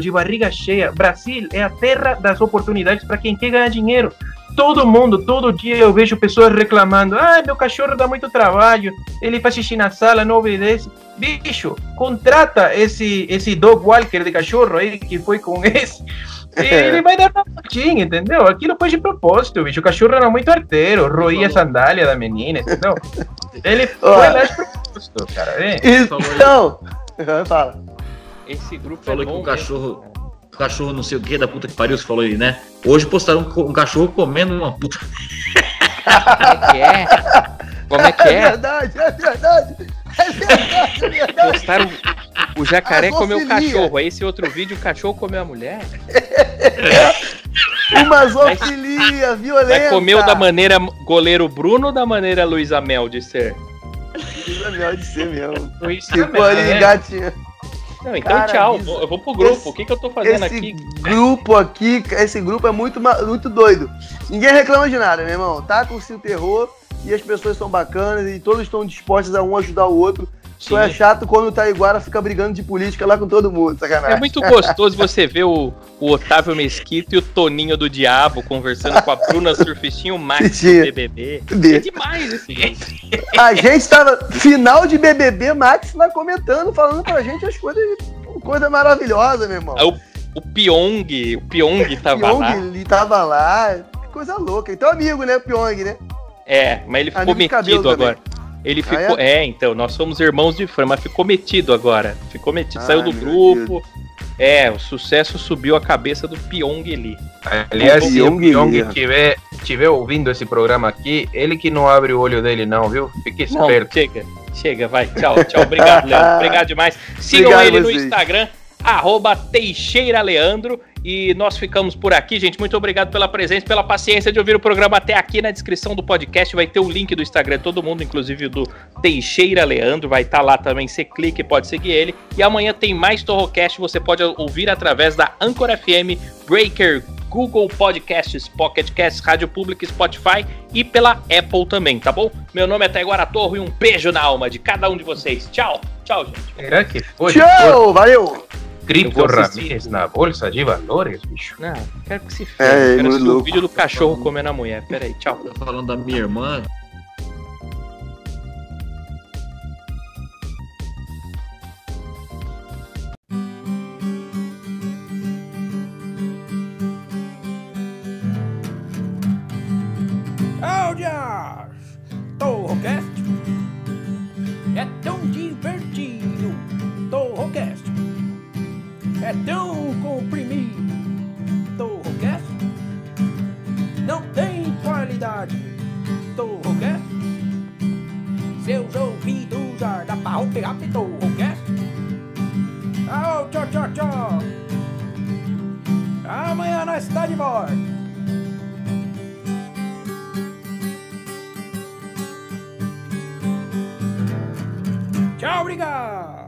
de barriga cheia. Brasil é a terra das oportunidades para quem quer ganhar dinheiro. Todo mundo, todo dia eu vejo pessoas reclamando: ah, meu cachorro dá muito trabalho, ele faz xixi na sala, não obedece. Bicho, contrata esse, esse dog walker de cachorro aí que foi com (laughs) esse. E ele vai dar uma voltinha, entendeu? Aquilo foi de propósito, bicho. O cachorro era muito arteiro, roía a sandália da menina, entendeu? (laughs) Ele foi lá de propósito, cara. É. Então. (laughs) Fala. Esse grupo Falou é que o cachorro. O cachorro não sei o que da puta que pariu, você falou aí, né? Hoje postaram um, um cachorro comendo uma puta. Como é que é? Como é que É é? verdade, é verdade. É verdade, é verdade. Postaram o jacaré comeu o cachorro. Aí esse outro vídeo, o cachorro comeu a mulher. Uma zoofilia violenta. Vai comer o da maneira goleiro Bruno ou da maneira Luísa Mel de ser? É melhor de ser mesmo. Luiz Ficou ali engatinhando. Não, então Cara, tchau. isso- Eu vou pro grupo. esse- o que, que eu tô fazendo Esse aqui? grupo aqui, esse grupo é muito, muito doido. Ninguém reclama de nada, meu irmão. Tá com o terror e as pessoas são bacanas e todos estão dispostos a um ajudar o outro. Só é chato quando o Taiguara fica brigando de política lá com todo mundo, sacanagem. É muito gostoso você ver o, o Otávio Mesquita e o Toninho do Diabo conversando com a Bruna (laughs) Surfistinha e o Max do. BBB. É demais esse jeito. A gente tava. Final de BBB, Max lá comentando, falando pra gente as coisas. Coisa maravilhosa, meu irmão. Aí o, o Pyong, o Pyong (laughs) tava Pyong, lá. ele tava lá. Que coisa louca. Então, amigo, né, Pyong, né? É, mas ele ficou metido também. Ele Ah, ficou. é? então, nós somos irmãos de fã, mas ficou metido agora. Ficou metido, Ai, saiu do grupo. É, o sucesso subiu a cabeça do Pyong Lee. Aliás, se o Pyong estiver, estiver ouvindo esse programa aqui, ele que não abre o olho dele não, viu? Fique Não, esperto. chega, chega, vai. Tchau, tchau. Obrigado, Leandro. (laughs) Obrigado demais. Sigam Obrigado ele no vocês. Instagram, arroba Teixeira Leandro. E nós ficamos por aqui, gente. Muito obrigado pela presença, pela paciência de ouvir o programa até aqui. Na descrição do podcast vai ter o link do Instagram, todo mundo, inclusive o do Teixeira Leandro, vai estar lá também. Você clica e pode seguir ele. E amanhã tem mais Torrocast, você pode ouvir através da Anchor FM, Breaker, Google Podcasts, Pocket Casts, Rádio Pública, Spotify e pela Apple também, tá bom? Meu nome é Taiguara Torro e um beijo na alma de cada um de vocês. Tchau, tchau, gente. Será que foi? Tchau, valeu! Cripto. Ramírez na bolsa de valores, bicho? Não, quero que se É, ferre. quero assistir o vídeo do cachorro comendo a mulher. Pera aí, tchau. Tô falando da minha irmã. Audias! Torrocast é tão divertido. É tão comprimido. Torrocast não tem qualidade. Torrocast seus ouvidos ardam pra pegar Torrocast. Au, tchau, tchau, tchau. Amanhã nós está de volta. Tchau, obrigado!